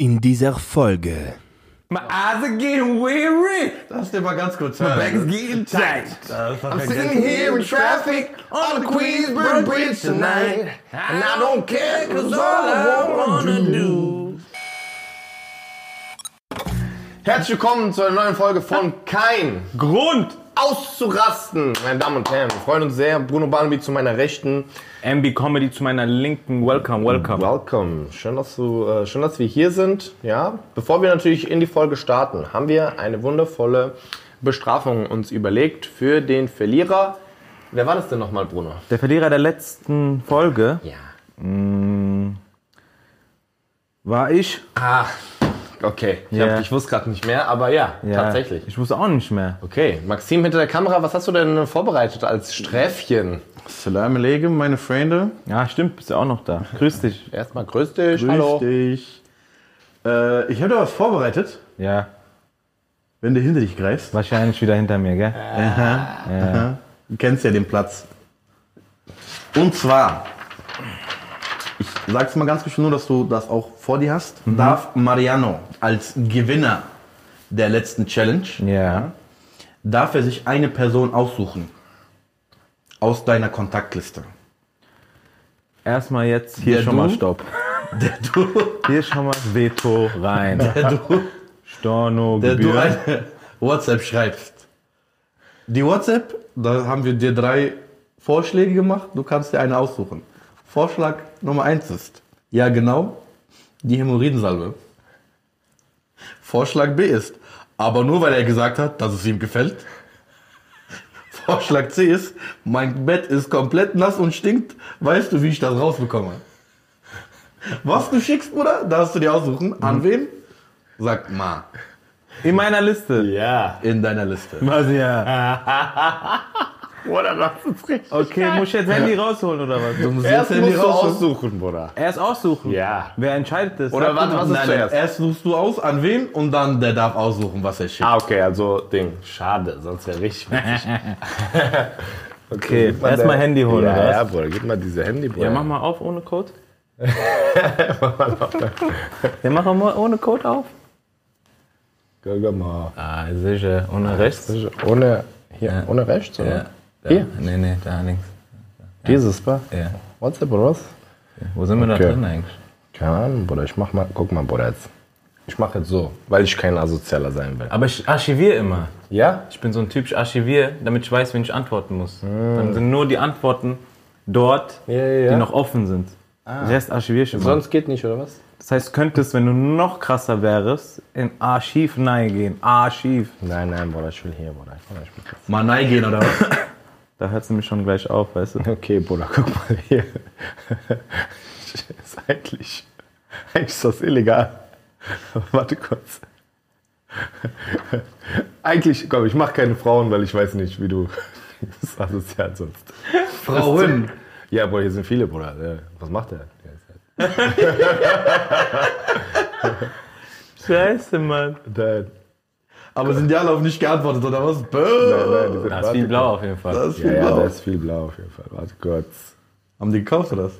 In dieser Folge. My eyes are getting weary. Lass dir mal ganz kurz My hören. back is getting tight. I'm sitting here in traffic on the Queensborough Bridge tonight. And I don't care, cause all I wanna do. Herzlich willkommen zu einer neuen Folge von Kein Grund. Auszurasten. Meine Damen und Herren, wir freuen uns sehr. Bruno Barnaby zu meiner Rechten. MB Comedy zu meiner Linken. Welcome, welcome. Welcome. Schön, dass, du, äh, schön, dass wir hier sind. Ja, bevor wir natürlich in die Folge starten, haben wir eine wundervolle Bestrafung uns überlegt für den Verlierer. Wer war das denn nochmal, Bruno? Der Verlierer der letzten Folge Ja. war ich. Ah, okay. Ich, Ja. hab, ich wusste gerade nicht mehr, aber ja, Ja, tatsächlich. Ich wusste auch nicht mehr. Okay, Maxim hinter der Kamera, was hast du denn vorbereitet als Sträfchen? Salam alaikum, meine Freunde. Ja, stimmt, bist du auch noch da. Grüß dich. Erstmal grüß dich. Grüß Hallo. dich. Äh, ich habe da was vorbereitet, Ja, wenn du hinter dich greifst. wahrscheinlich wieder hinter mir, gell? Aha. Du kennst ja den Platz. Und zwar, ich sag's mal ganz kurz nur, dass du das auch vor dir hast, darf Mariano als Gewinner der letzten Challenge, Ja. darf er sich eine Person aussuchen. Aus deiner Kontaktliste. Erstmal jetzt hier Der schon mal du? Stopp. Der du, Hier schon mal Veto rein. der du Storno, der du Gebühr. eine WhatsApp schreibst. Die WhatsApp, da haben wir dir drei Vorschläge gemacht, du kannst dir eine aussuchen. Vorschlag Nummer eins ist, ja genau, die Hämorrhoidensalbe. Vorschlag B ist, aber nur weil er gesagt hat, dass es ihm gefällt. Vorschlag C ist, mein Bett ist komplett nass und stinkt, weißt du, wie ich das rausbekomme? Was du schickst, Bruder, darfst du dir aussuchen. An wen? Sagt Ma. In meiner Liste. Ja. In deiner Liste. Was ja? Oder was ist richtig? Okay, muss ich jetzt Handy rausholen oder was? Du musst Erst Handy musst du aussuchen, Bruder. Erst aussuchen. Ja. Wer entscheidet das? Oder warte, was mal. ist Nein, zuerst? erst suchst du aus, an wen und dann der darf aussuchen, was er schickt. Ah, okay, also Ding. Schade, sonst wäre richtig witzig. Okay, mal erstmal Handy holen, ja, oder was? Ja, Bruder, gib mal diese Handy, Bruder. Ja, mach mal auf ohne Code. ja, mach mal ohne Code auf. Guck mal. Ah, sicher. Ohne rechts. Ohne, hier, ohne rechts, oder? Ja. Da. Hier? Nee, nee, da links. Dieses, wa? Ja. WhatsApp oder was? Wo sind wir Okay. da drin eigentlich? Keine Ahnung, Bruder. Ich mach mal, guck mal, Bruder, jetzt. Ich mach jetzt so, weil ich kein Asozialer sein will. Aber ich archiviere immer. Ja? Ich bin so ein Typ, ich archiviere, damit ich weiß, wen ich antworten muss. Dann sind nur die Antworten dort, Ja, ja, ja. die noch offen sind. Den Rest archiviere ich immer. Sonst geht nicht, oder was? Das heißt, könntest, wenn du noch krasser wärst, in Archiv nein gehen. Archiv. Nein, nein, Bruder, ich will hier, Bruder. Ich will, ich will. Mal nein gehen oder was? Da hört sie mich schon gleich auf, weißt du? Okay, Bruder, guck mal hier. ist eigentlich, eigentlich ist das illegal. Warte kurz. Eigentlich, komm, ich mache keine Frauen, weil ich weiß nicht, wie du das asozial sonst. Frauen. Ja, Bruder, hier sind viele, Bruder. Was macht der? Halt- Scheiße, Mann. Nein, Aber sind die alle auf nicht geantwortet oder was? Bäh. nein, nein, die sind, Da ist warte viel blau auf jeden Fall. Das ist Ja, viel ja, blau. da ist viel blau auf jeden Fall. Warte kurz. Haben die gekauft oder was?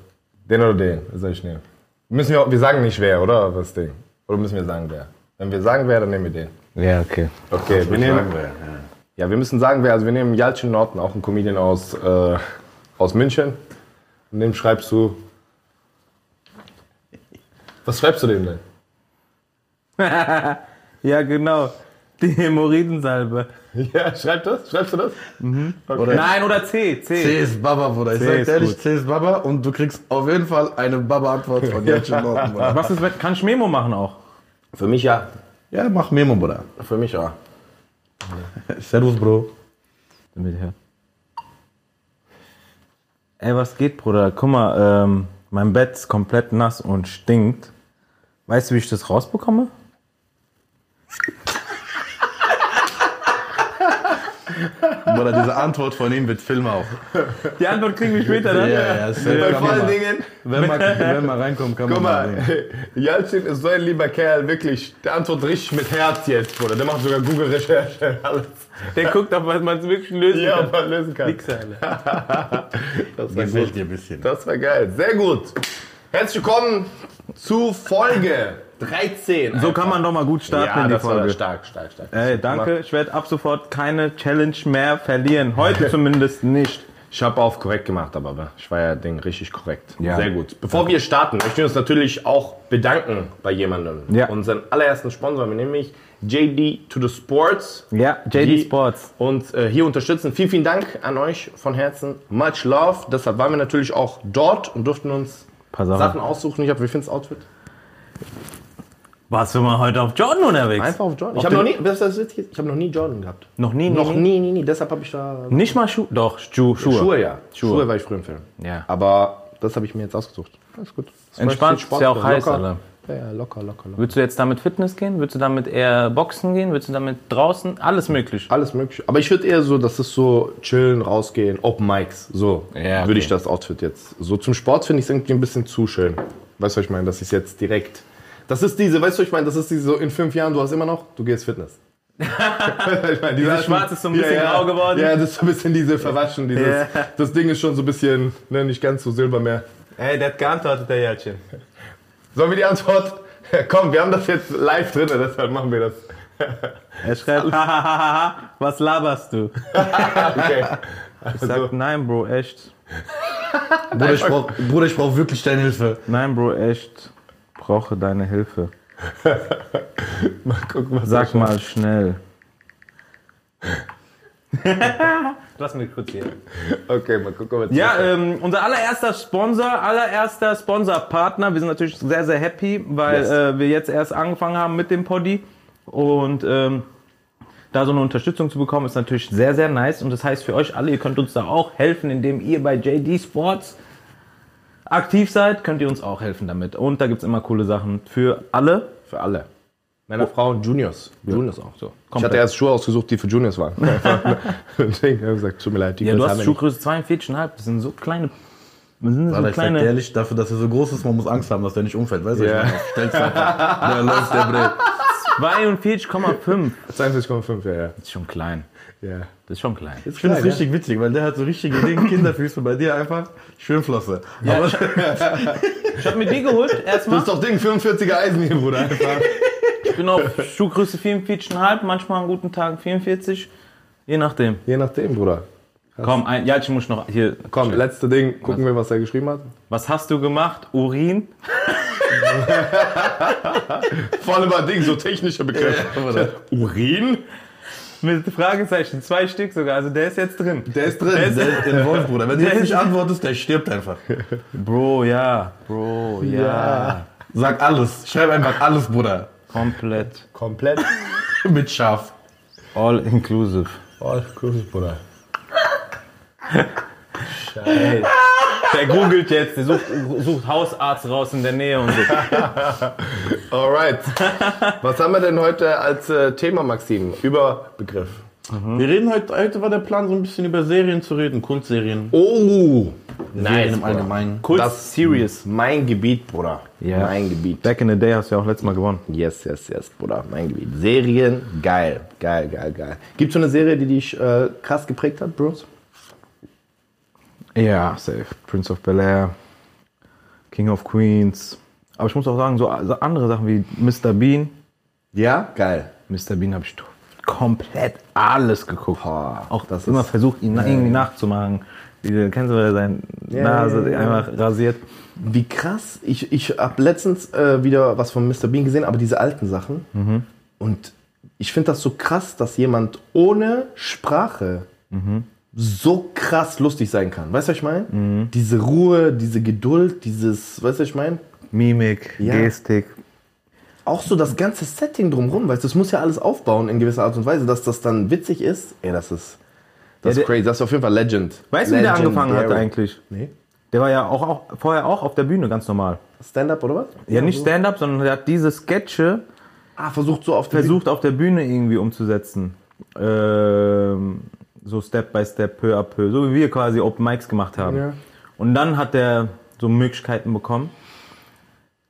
Den oder den? Was soll ich nehmen? Müssen wir, wir sagen nicht wer, oder? Was Ding? Oder müssen wir sagen wer? Wenn wir sagen wer, dann nehmen wir den. Ja, okay. Okay, wir nehmen. wir. Ja. Ja, wir müssen sagen, wer, also wir nehmen Jalcin Norton, auch ein Comedian aus, äh, aus München. Und dem schreibst du. Was schreibst du dem denn? Ja, genau. Die Hämorrhoidensalbe. Ja, schreib das? Schreibst du das? Oder Nein, oder C. C. C ist Baba, Bruder. Ich C sag ehrlich, gut. C ist Baba und du kriegst auf jeden Fall eine Baba-Antwort von Jatschen Norton, Bruder. Was ist, kann ich Memo machen auch? Für mich ja. Ja, mach Memo, Bruder. Für mich ja. Servus, Bro. Damit hört. Ey, was geht, Bruder? Guck mal, ähm, mein Bett ist komplett nass und stinkt. Weißt du, wie ich das rausbekomme? Bruder, diese Antwort von ihm wird Film auch. Die Antwort kriegen wir später, Ja, ne? ja, safe. Bei vollen mal- Dingen. Wenn man, wenn man reinkommt, kann Guck man mal mal, sehen. Jalcin ist so ein lieber Kerl, wirklich. Der antwortet richtig mit Herz jetzt, Bruder. Der macht sogar Google-Recherche und alles. Der guckt, ob man es wirklich lösen Ja, kann. ob man lösen kann. Wichser, Alter. Das war Gefällt gut. dir ein bisschen. Das war geil. Sehr gut. Herzlich willkommen zu Folge 13. So kann man doch mal gut starten ja, in die das war Folge. stark, stark, stark. Ey, danke. Ich werde ab sofort keine Challenge mehr verlieren. Heute zumindest nicht. Ich habe auf korrekt gemacht, aber ich war ja Ding richtig korrekt. Ja. Sehr gut. Bevor wir starten, möchten wir uns natürlich auch bedanken bei jemandem. Ja. Unseren allerersten Sponsor, nämlich JD to the Sports. Ja, JD Sports. uns äh, hier unterstützen. Vielen, vielen Dank an euch von Herzen. Much love. Deshalb waren wir natürlich auch dort und durften uns. Sachen aussuchen. Ich habe, wie findest du das Outfit? Warst du mal heute auf Jordan unterwegs? Einfach auf Jordan. Ich habe noch nie, ist das witzig? Ich habe noch nie Jordan gehabt. Noch nie, Noch nie, nie, nie. Deshalb habe ich da Nicht mal Schuhe. Doch, Schuhe. Schuhe. Schuhe, ja. Schuhe. Schuhe war ich früher im Film. Ja. Aber das habe ich mir jetzt ausgesucht. Alles gut. Das Entspannt, ist Sport, ist ja auch heiß, locker. Alter. Ja, ja, locker, locker, locker. Würdest du jetzt damit Fitness gehen? Würdest du damit eher Boxen gehen? Würdest du damit draußen? Alles möglich. Alles möglich. Aber ich würde eher so, das ist so chillen, rausgehen, Open Mics. So Ja, okay. würde ich das Outfit jetzt. So zum Sport finde ich es irgendwie ein bisschen zu schön. Weißt du, was ich meine? Das ist jetzt direkt. Das ist diese, weißt du, ich meine, das ist diese so in fünf Jahren, du hast immer noch, du gehst Fitness. ich meine, diese alten- Schwarz ist so ein bisschen ja, ja. grau geworden. Ja, das ist so ein bisschen diese verwaschen. Dieses, Ja. Das Ding ist schon so ein bisschen, ne, nicht ganz so silber mehr. Ey, der hat geantwortet, der Jährchen. Sollen wir die Antwort? Komm, wir haben das jetzt live drin, deshalb machen wir das. Er schreibt, hahaha, was laberst du? Okay. Ich sag, nein, Bro, echt. Bruder, ich brauch, Bruder, ich brauch wirklich deine Hilfe. Nein, Bro, echt. Brauche deine Hilfe. Mal gucken, was Sag mal schnell. Lass mich kurz hier. Okay, mal gucken, was Ja, ähm, unser allererster Sponsor, allererster Sponsorpartner. Wir sind natürlich sehr, sehr happy, weil Yes. äh, wir jetzt erst angefangen haben mit dem Poddy. Und ähm, da so eine Unterstützung zu bekommen, ist natürlich sehr, sehr nice. Und das heißt für euch alle, ihr könnt uns da auch helfen, indem ihr bei JD Sports aktiv seid, könnt ihr uns auch helfen damit. Und da gibt's immer coole Sachen für alle. Für alle. Männer, Frauen, Juniors. Juniors auch. So, Ich hatte erst Schuhe ausgesucht, die für Juniors waren. Deswegen habe ich gesagt, tut mir leid, die Ja, du hast Schuhgröße 42,5. Das sind so kleine. Das sind so Aber ich sag ehrlich, dafür, dass er so groß ist, man muss Angst haben, dass der nicht umfällt. Weißt du, Ja. ich meine, stell's einfach. Der läuft, der Bre. 42,5. nicht. 42,5, ja, ja. Das ist schon klein. Ja. Das ist schon klein. Ich finde es richtig witzig, weil der hat so richtige Dinge, Kinderfüße bei dir einfach Schwimmflosse. Aber Ich habe mir die geholt Das erstmal. ist doch Ding 45er Eisen hier, Bruder. Einfach. Ich bin auf Schuhgröße 44,5, manchmal an guten Tagen 44. Je nachdem. Je nachdem, Bruder. Komm, ein, ja, ich muss noch hier. Komm, letzte Ding. Gucken wir, was er geschrieben hat. Was hast du gemacht? Urin? Vor allem ein Ding, so technische Begriffe. Urin? Mit Fragezeichen, zwei Stück sogar. Also der ist jetzt drin. Der ist drin. Der ist- der, der Wolf, Bruder. Wenn du jetzt nicht antwortest, der stirbt einfach. Bro, ja. Bro, ja. Sag alles. Schreib einfach alles, Bruder. Komplett. Komplett. Mit Schaf. All inclusive. Oh, cool, Bruder. Ey, der googelt jetzt, der sucht, sucht Hausarzt raus in der Nähe und so. Alright. Was haben wir denn heute als äh, Thema, Maxim? Überbegriff. Wir reden heute, heute war der Plan, so ein bisschen über Serien zu reden, Kultserien. Oh! Serien im Bruder. Allgemeinen. Kult Das Serious. Mein Gebiet, Bruder. Ja. Mein Gebiet. Back in the day hast du ja auch letztes Mal gewonnen. Yes, yes, yes, Bruder. Mein Gebiet. Serien, geil. Geil, geil, geil. Gibt es so eine Serie, die dich äh, krass geprägt hat, Bros? Ja, safe. Prince of Bel Air, King of Queens. Aber ich muss auch sagen, so andere Sachen wie Mr. Bean. Ja? Geil. Mr. Bean habe ich komplett alles geguckt. Boah, auch das immer versucht, ihn irgendwie nachzumachen. Wie, kennst du, seine Ja, Nase ja, ja, ja. einfach rasiert? Wie krass. Ich, ich habe letztens äh, wieder was von Mr. Bean gesehen, aber diese alten Sachen. Mhm. Und ich finde das so krass, dass jemand ohne Sprache Mhm. So krass lustig sein kann. Weißt du, was ich meine? Mhm. Diese Ruhe, diese Geduld, dieses, weißt du, was ich meine? Mimik, Ja. Gestik. Auch so das ganze Setting drumrum, weißt du, das muss ja alles aufbauen in gewisser Art und Weise, dass das dann witzig ist. Ey, das ist, das Ja, ist crazy. Das ist auf jeden Fall Legend. Weißt du, wie der angefangen hat eigentlich? Nee. Der war ja auch, auch vorher auch auf der Bühne, ganz normal. Stand-up oder was? Ja, nicht Stand-up, sondern er hat diese Sketche Ah, versucht so auf versucht auf der Bühne irgendwie umzusetzen. Ähm, so Step by Step, peu à peu. So wie wir quasi Open Mics gemacht haben. Ja. Und dann hat er so Möglichkeiten bekommen,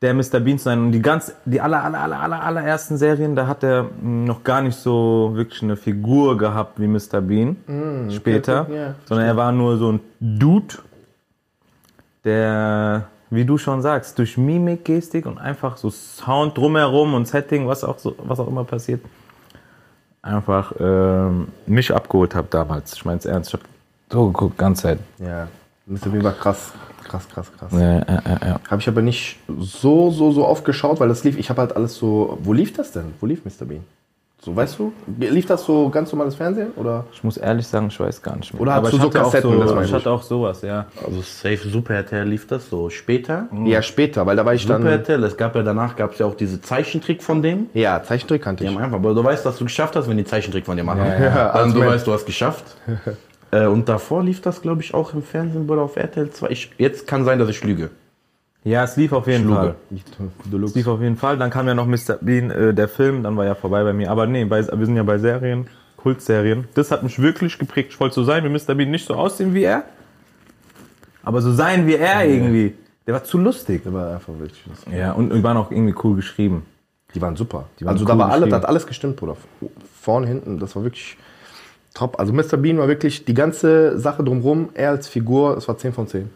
der Mr. Bean zu sein. Und die ganz, die aller, aller, aller, aller, allerersten Serien, da hat er mh, noch gar nicht so wirklich eine Figur gehabt wie Mr. Bean. Später. okay, ja, sondern er war nur so ein Dude, der wie du schon sagst, durch Mimik, Gestik und einfach so Sound drumherum und Setting, was auch, so, was auch immer passiert, einfach ähm, mich abgeholt habe damals. Ich meine es ernst. Ich habe so geguckt, ganze Zeit. Ja. Mr. Bean war krass. Krass, krass, krass. Ja, ja, ja, ja. Habe ich aber nicht so, so, so oft geschaut, weil das lief. Ich habe halt alles so. Wo lief das denn? Wo lief Mr. Bean? So, weißt du? Lief das so ganz normales Fernsehen? Oder? Ich muss ehrlich sagen, ich weiß gar nicht mehr. Oder hast Aber du ich so hatte auch Kassetten, das ich ich. hatte auch sowas, ja. Also Safe Super RTL lief das so später. Ja, später, weil da war ich Super dann. RTL, es gab ja danach gab es ja auch diese Zeichentrick von dem. Ja, Zeichentrick kannte ich. haben einfach, aber du weißt, dass du geschafft hast, wenn die Zeichentrick von dir machen. Ja, ja. Dann als du weißt, du hast geschafft. äh, und davor lief das, glaube ich, auch im Fernsehen oder auf RTL 2. Ich, jetzt kann sein, dass ich lüge. Ja, es lief auf jeden Fall. Deluxe. Es lief auf jeden Fall. Dann kam ja noch Mr. Bean, äh, der Film, dann war ja vorbei bei mir. Aber nee, bei, wir sind ja bei Serien, Kultserien. Das hat mich wirklich geprägt. Ich wollte so sein wie Mr. Bean, nicht so aussehen wie er, aber so sein wie er irgendwie. Der war zu lustig. Der war einfach wirklich. lustig. Ja, und die waren auch irgendwie cool geschrieben. Die waren super. waren also cool da war alle, geschrieben. da hat alles gestimmt, Bruder. Vorne, hinten, das war wirklich top. Also Mr. Bean war wirklich die ganze Sache drumherum, er als Figur, es war 10 von 10.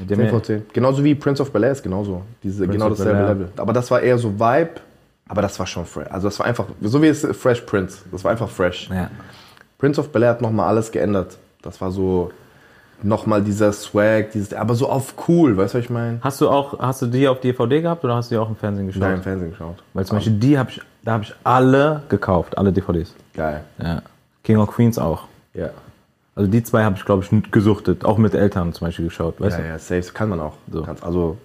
Der 10 mir- von 10. Genauso wie Prince of Bel-Air ist genauso. Diese, genau dasselbe. Level. Aber das war eher so Vibe, aber das war schon fresh. Also das war einfach, so wie es Fresh Prince. Das war einfach fresh. Ja. Prince of Bel-Air hat nochmal alles geändert. Das war so nochmal dieser Swag, dieses, aber so auf cool, weißt du, was ich meine? Hast du auch, hast du die auf DVD gehabt oder hast du die auch im Fernsehen geschaut? Nein, im Fernsehen geschaut. Weil zum Beispiel die habe ich, da habe ich alle gekauft, alle DVDs. Geil. Ja. King of Queens auch. Ja. Also die zwei habe ich, glaube ich, gesuchtet. Auch mit Eltern zum Beispiel geschaut, weißt Ja, du? ja, safe kann man auch. So. Also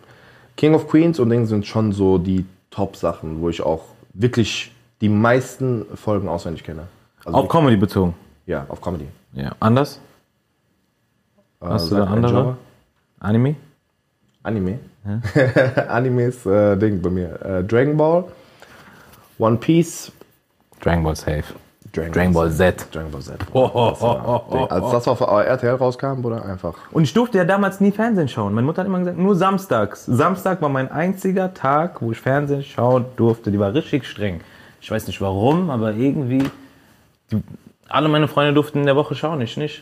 King of Queens und Ding sind schon so die Top-Sachen, wo ich auch wirklich die meisten Folgen auswendig kenne. Also Auch Comedy bezogen. ja, auf Comedy. Ja. Anders? Hast du da andere? Genre. Anime? Anime. Anime ist äh, Ding bei mir. Äh, Dragon Ball, One Piece, Dragon Ball Safe. Dragon, Dragon Ball Z. Dragon Ball Z. Oh, oh, oh, oh, oh. Als das auf RTL rauskam, Bruder, einfach. Und ich durfte ja damals nie Fernsehen schauen. Meine Mutter hat immer gesagt, nur samstags. Samstag war mein einziger Tag, wo ich Fernsehen schauen durfte. Die war richtig streng. Ich weiß nicht warum, aber irgendwie. Die, alle meine Freunde durften in der Woche schauen, ich nicht.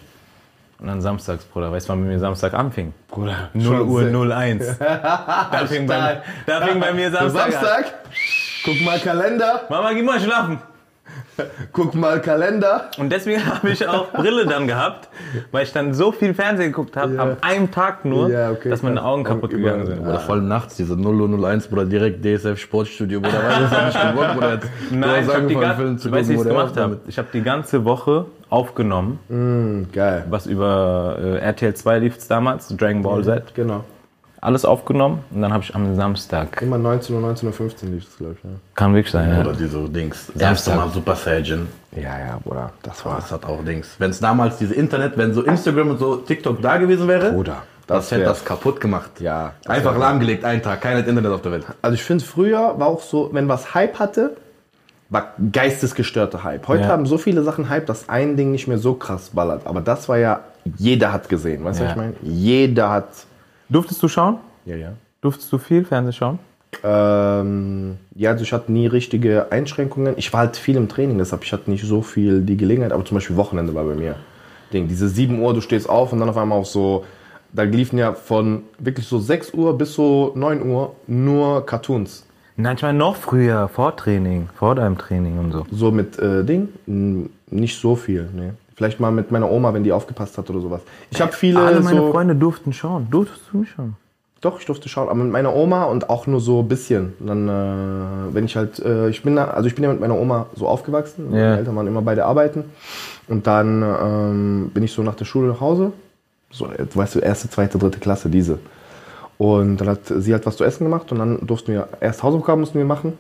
Und dann samstags, Bruder, weißt du, wann bei mir Samstag anfing? Bruder, 0 Uhr 01. da, fing bei, da fing bei mir Samstag, an. Samstag, guck mal Kalender, Mama, geh mal schlafen. guck mal Kalender. Und deswegen habe ich auch Brille dann gehabt, weil ich dann so viel Fernsehen geguckt habe, Ja. an einem Tag nur, Ja, okay, dass meine. Augen kaputt Augen gegangen über- sind. Oder voll nachts, diese 0001, Bruder, direkt DSF Sportstudio, Bruder, weil das nicht gewollt, Bruder. Jetzt, du Nein, hast ich habe die, Film zu ich es gucken, gemacht habe? Ich habe die ganze Woche aufgenommen, Geil. was über äh, RTL 2 lief damals, Dragon Ball Z. Genau. Alles aufgenommen und dann habe ich am Samstag, Immer 19 Uhr, 19.15 Uhr lief das, glaube ich. Ja. kann wirklich sein, Oder ja. diese Dings. Samstag. Mal Super Saiyan. Ja, ja, Bruder. Das war. Das hat auch Dings. Wenn es damals diese Internet, wenn so Instagram und so TikTok da gewesen wäre, Bruder, das, das hätte das kaputt gemacht. Ja. Einfach lahmgelegt, einen Tag, kein Internet auf der Welt. Also ich finde, früher war auch so, wenn was Hype hatte, war geistesgestörter Hype. Heute Ja. haben so viele Sachen Hype, dass ein Ding nicht mehr so krass ballert. Aber das war ja, jeder hat gesehen. Weißt du, Ja. was ich meine? Jeder hat. Durftest du schauen? Ja, ja. Durftest du viel Fernsehen schauen? Ähm, ja, also ich hatte nie richtige Einschränkungen. Ich war halt viel im Training, deshalb ich hatte nicht so viel die Gelegenheit, aber zum Beispiel Wochenende war bei mir. Ding, diese 7 Uhr, du stehst auf und dann auf einmal auf so, da liefen ja von wirklich so 6 Uhr bis so 9 Uhr nur Cartoons. Nein, ich meine noch früher, vor Training, vor deinem Training und so. So mit äh, Ding? Nicht so viel, ne. Vielleicht mal mit meiner Oma, wenn die aufgepasst hat oder sowas. Ich habe viele Alle meine so, Freunde durften schauen. Durftest du nicht schauen? Doch, ich durfte schauen, aber mit meiner Oma und auch nur so ein bisschen. Und dann, äh, wenn ich halt, äh, ich bin da, also ich bin ja mit meiner Oma so aufgewachsen. Ja. Meine Eltern waren immer beide arbeiten. Und dann ähm, bin ich so nach der Schule nach Hause. So, weißt du, erste, zweite, dritte Klasse, diese. Und dann hat sie halt was zu essen gemacht und dann durften wir, erst Hausaufgaben mussten wir machen.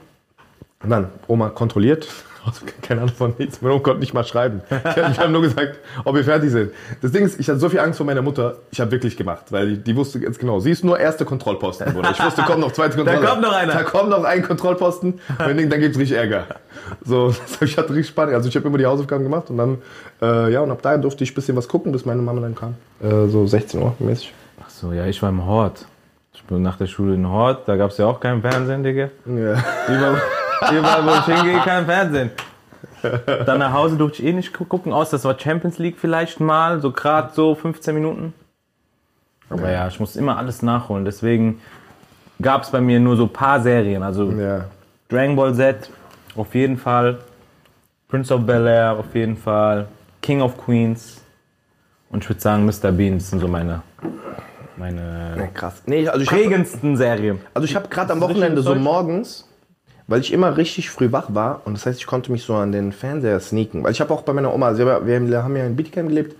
Und dann Oma kontrolliert. Keine Ahnung von nichts. Meine Oma konnte nicht mal schreiben. Ich habe hab nur gesagt, ob wir fertig sind. Das Ding ist, ich hatte so viel Angst vor meiner Mutter. Ich habe wirklich gemacht, weil die, die wusste jetzt genau. Sie ist nur erste Kontrollposten, Bruder. Ich wusste, kommt noch zweite Kontrolle. kommt noch einer. Da kommt noch ein Kontrollposten. Und dann, dann gibt's richtig Ärger. So, ich hatte richtig Spannung. Also ich habe immer die Hausaufgaben gemacht und dann, äh, ja, und ab da durfte ich ein bisschen was gucken, bis meine Mama dann kam. Äh, so 16 Uhr mäßig. Ach so, ja, ich war im Hort. Ich bin nach der Schule in Hort, da gab es ja auch kein Fernsehen, Digga. Ja. Überall, wo ich hingehe, kein Fernsehen. Dann nach Hause durfte ich eh nicht gu- gucken, aus das war Champions League vielleicht mal, so gerade so 15 Minuten. Aber ja, ich muss immer alles nachholen, deswegen gab es bei mir nur so ein paar Serien. Also Ja. Dragon Ball Z auf jeden Fall, Prince of Bel Air auf jeden Fall, King of Queens und ich würde sagen Mr. Bean das sind so meine, meine Krass. Nee, also ich hab, prägendsten Serien. also ich habe gerade am Wochenende so morgens, weil ich immer richtig früh wach war und das heißt, ich konnte mich so an den Fernseher sneaken. Weil ich habe auch bei meiner Oma, also wir, haben ja in Bietigheim gelebt,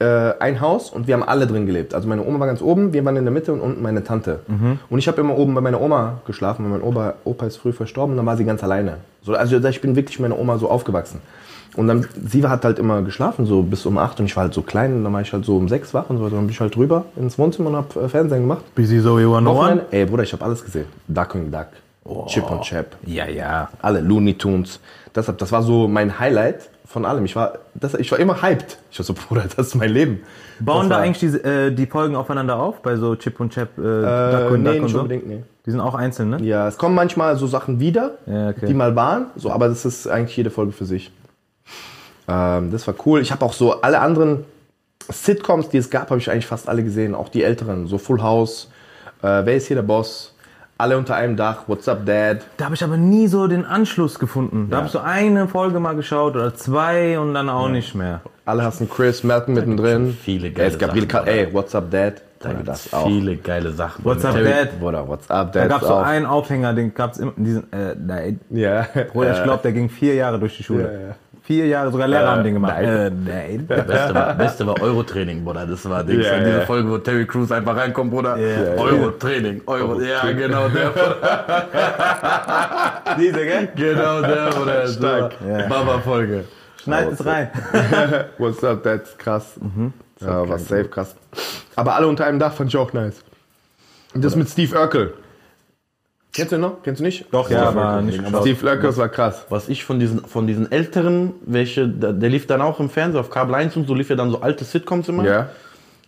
äh, ein Haus und wir haben alle drin gelebt. Also meine Oma war ganz oben, wir waren in der Mitte und unten meine Tante. Und ich habe immer oben bei meiner Oma geschlafen, weil mein Opa, Opa ist früh verstorben und dann war sie ganz alleine. So, also ich bin wirklich mit meiner Oma so aufgewachsen. Und dann, sie hat halt immer geschlafen, so bis um 8 und ich war halt so klein und dann war ich halt so um 6 wach und so weiter. Dann bin ich halt rüber ins Wohnzimmer und hab äh, Fernsehen gemacht. Busy Zoe 101? Wochenende, ey Bruder, ich habe alles gesehen. Ducking Duck, Chip und Chap, Ja, ja. alle Looney Tunes. Deshalb, das war so mein Highlight von allem. Ich war, das, ich war immer hyped. Ich war so, Bruder, das ist mein Leben. Bauen das da eigentlich die, äh, die Folgen aufeinander auf, bei so Chip und Chap, äh, äh, Duck und nee, Duck und nicht so? unbedingt, nee. Die sind auch einzeln, ne? Ja, es kommen manchmal so Sachen wieder, Ja, okay. die mal waren, so, aber das ist eigentlich jede Folge für sich. Ähm, das war cool. Ich habe auch so alle anderen Sitcoms, die es gab, habe ich eigentlich fast alle gesehen. Auch die älteren, so Full House, äh, Wer ist hier der Boss? Alle unter einem Dach, What's Up Dad? Da habe ich aber nie so den Anschluss gefunden. Da habe ich so eine Folge mal geschaut oder zwei und dann auch nicht mehr. Alle hassen Chris, Malcolm mittendrin. viele Ey, geile es gab Sachen, viele, ey, What's Up Dad? Da gibt das auch. viele geile Sachen. What's up, Terry- Dad? Bruder, What's Up Da Dad? gab es so auch. einen Aufhänger, den gab es immer, diesen, äh, nein, Ja. Bruder, ich glaube, der ging vier Jahre durch die Schule. Vier Jahre, sogar Lehrer haben den gemacht. nein. Äh, nein. Beste war, Beste war Euro-Training, Bruder. Das war Dings. Ja, diese ja. Folge, wo Terry Crews einfach reinkommt, Bruder. Ja. Euro-Training. Euro, ja, genau der. Diese, gell? genau der, Bruder. Stark. So, Ja. Baba-Folge. Schneid es rein. What's Up Dad? Krass. Mhm. Ja, war safe krass. Aber alle unter einem Dach fand ich auch nice. Und das mit Steve Urkel. Kennst du ihn noch? Kennst du nicht? Doch, ja, aber nicht geschaut. Steve das war krass. Was ich von diesen, von diesen älteren, welche, der, der lief dann auch im Fernsehen auf Kabel 1 und so lief ja dann so alte Sitcoms immer. Ja.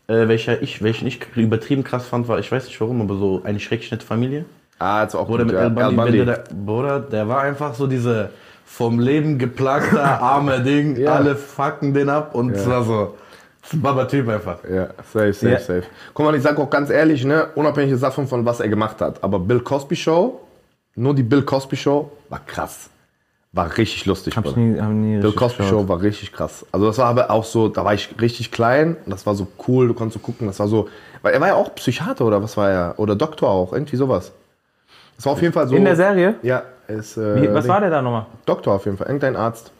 Äh, welcher ich, welchen ich übertrieben krass fand, war, ich weiß nicht warum, aber so eine schrecklich nette Familie. Ah, jetzt auch Bruder gut, mit ja. El Bundy, Al Bundy. wenn der, Bruder, der war einfach so diese vom Leben geplagte, arme Ding, Ja. alle fucken den ab und es war so, das ist ein Baba-Typ einfach. Ja, safe, safe, Ja. safe. Guck mal, ich sag auch ganz ehrlich, ne, unabhängig davon, von was er gemacht hat, aber Bill Cosby Show, nur die Bill Cosby Show war krass. War richtig lustig. Hab ich Bruder. nie, hab nie Bill Cosby geschaut. Show war richtig krass. Also das war aber auch so, da war ich richtig klein und das war so cool, du konntest so gucken, das war so, weil er war ja auch Psychiater oder was war er? Oder Doktor auch, irgendwie sowas. Das war auf jeden Fall so. In der Serie? Ja, ist, äh, Wie, was Ding- war der da nochmal? Doktor auf jeden Fall, irgendein Arzt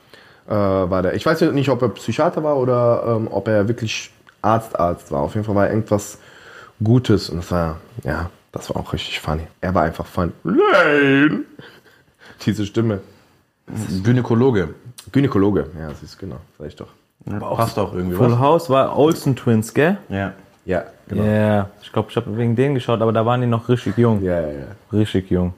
äh, war der. Ich weiß nicht, ob er Psychiater war oder ähm, ob er wirklich Arzt, Arzt war. Auf jeden Fall war er irgendwas Gutes und das war, ja, das war auch richtig funny. Er war einfach funny. Nein! Diese Stimme. Gynäkologe. Gynäkologe, ja, siehst du, genau, sag ich doch. Passt auch irgendwie, Full was? House war Olsen Twins, gell? Ja. Ja, Ja, genau. ich glaube, ich habe wegen denen geschaut, aber da waren die noch richtig jung. Ja, ja, ja. Richtig jung.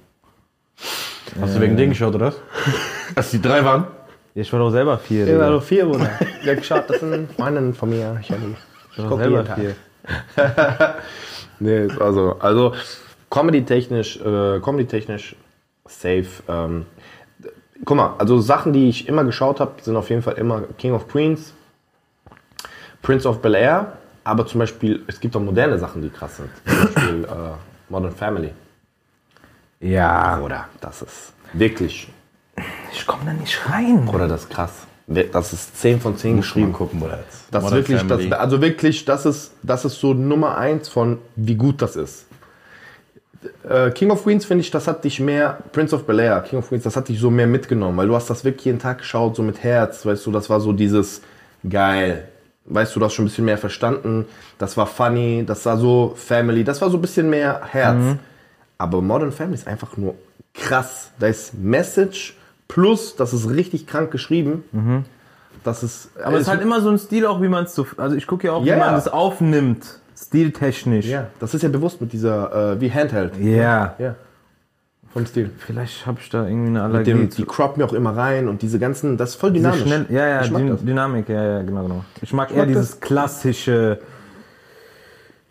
Hast du wegen denen geschaut, oder? Dass die drei waren? Ich war doch selber vier. Ja, Digga. doch vier, Bruder. Ja, geschaut, das sind Freundinnen von mir. Ich, hab die- Ich war guck doch selber vier. Nee, also, also Comedy-technisch, äh, Comedy-technisch safe. Ähm, guck mal, also Sachen, die ich immer geschaut habe, sind auf jeden Fall immer King of Queens, Prince of Bel Air, aber zum Beispiel, es gibt auch moderne Sachen, die krass sind. Zum Beispiel äh, Modern Family. Ja. Oder das ist wirklich, Ich komme da nicht rein. oder das ist krass. Das ist 10 von 10 geschrieben. gucken, Bruder. Jetzt. Das Modern wirklich, das, also wirklich, das ist, das ist so Nummer eins von wie gut das ist. Äh, King of Queens finde ich, das hat dich mehr, Prince of Bel Air, King of Queens, das hat dich so mehr mitgenommen, weil du hast das wirklich jeden Tag geschaut, so mit Herz, weißt du, das war so dieses geil. Weißt du, du hast schon ein bisschen mehr verstanden, das war funny, das war so Family, das war so ein bisschen mehr Herz. Aber Modern Family ist einfach nur krass. Da ist Message plus, das ist richtig krank geschrieben. Das ist, Aber es ist halt immer so ein Stil, auch wie man es so. Also ich gucke ja auch, Ja, wie man es aufnimmt. Stiltechnisch. Ja, das ist ja bewusst mit dieser, äh, wie Handheld. Ja. Ja. Vom Stil. Vielleicht habe ich da irgendwie eine Mit Allergie dem, zu. die croppen ja auch immer rein und diese ganzen, das ist voll dynamisch. schnell, ja, ja, ich Dyn- das. Dynamik, ja, ja, genau, genau. Ich mag eher mag das. dieses klassische,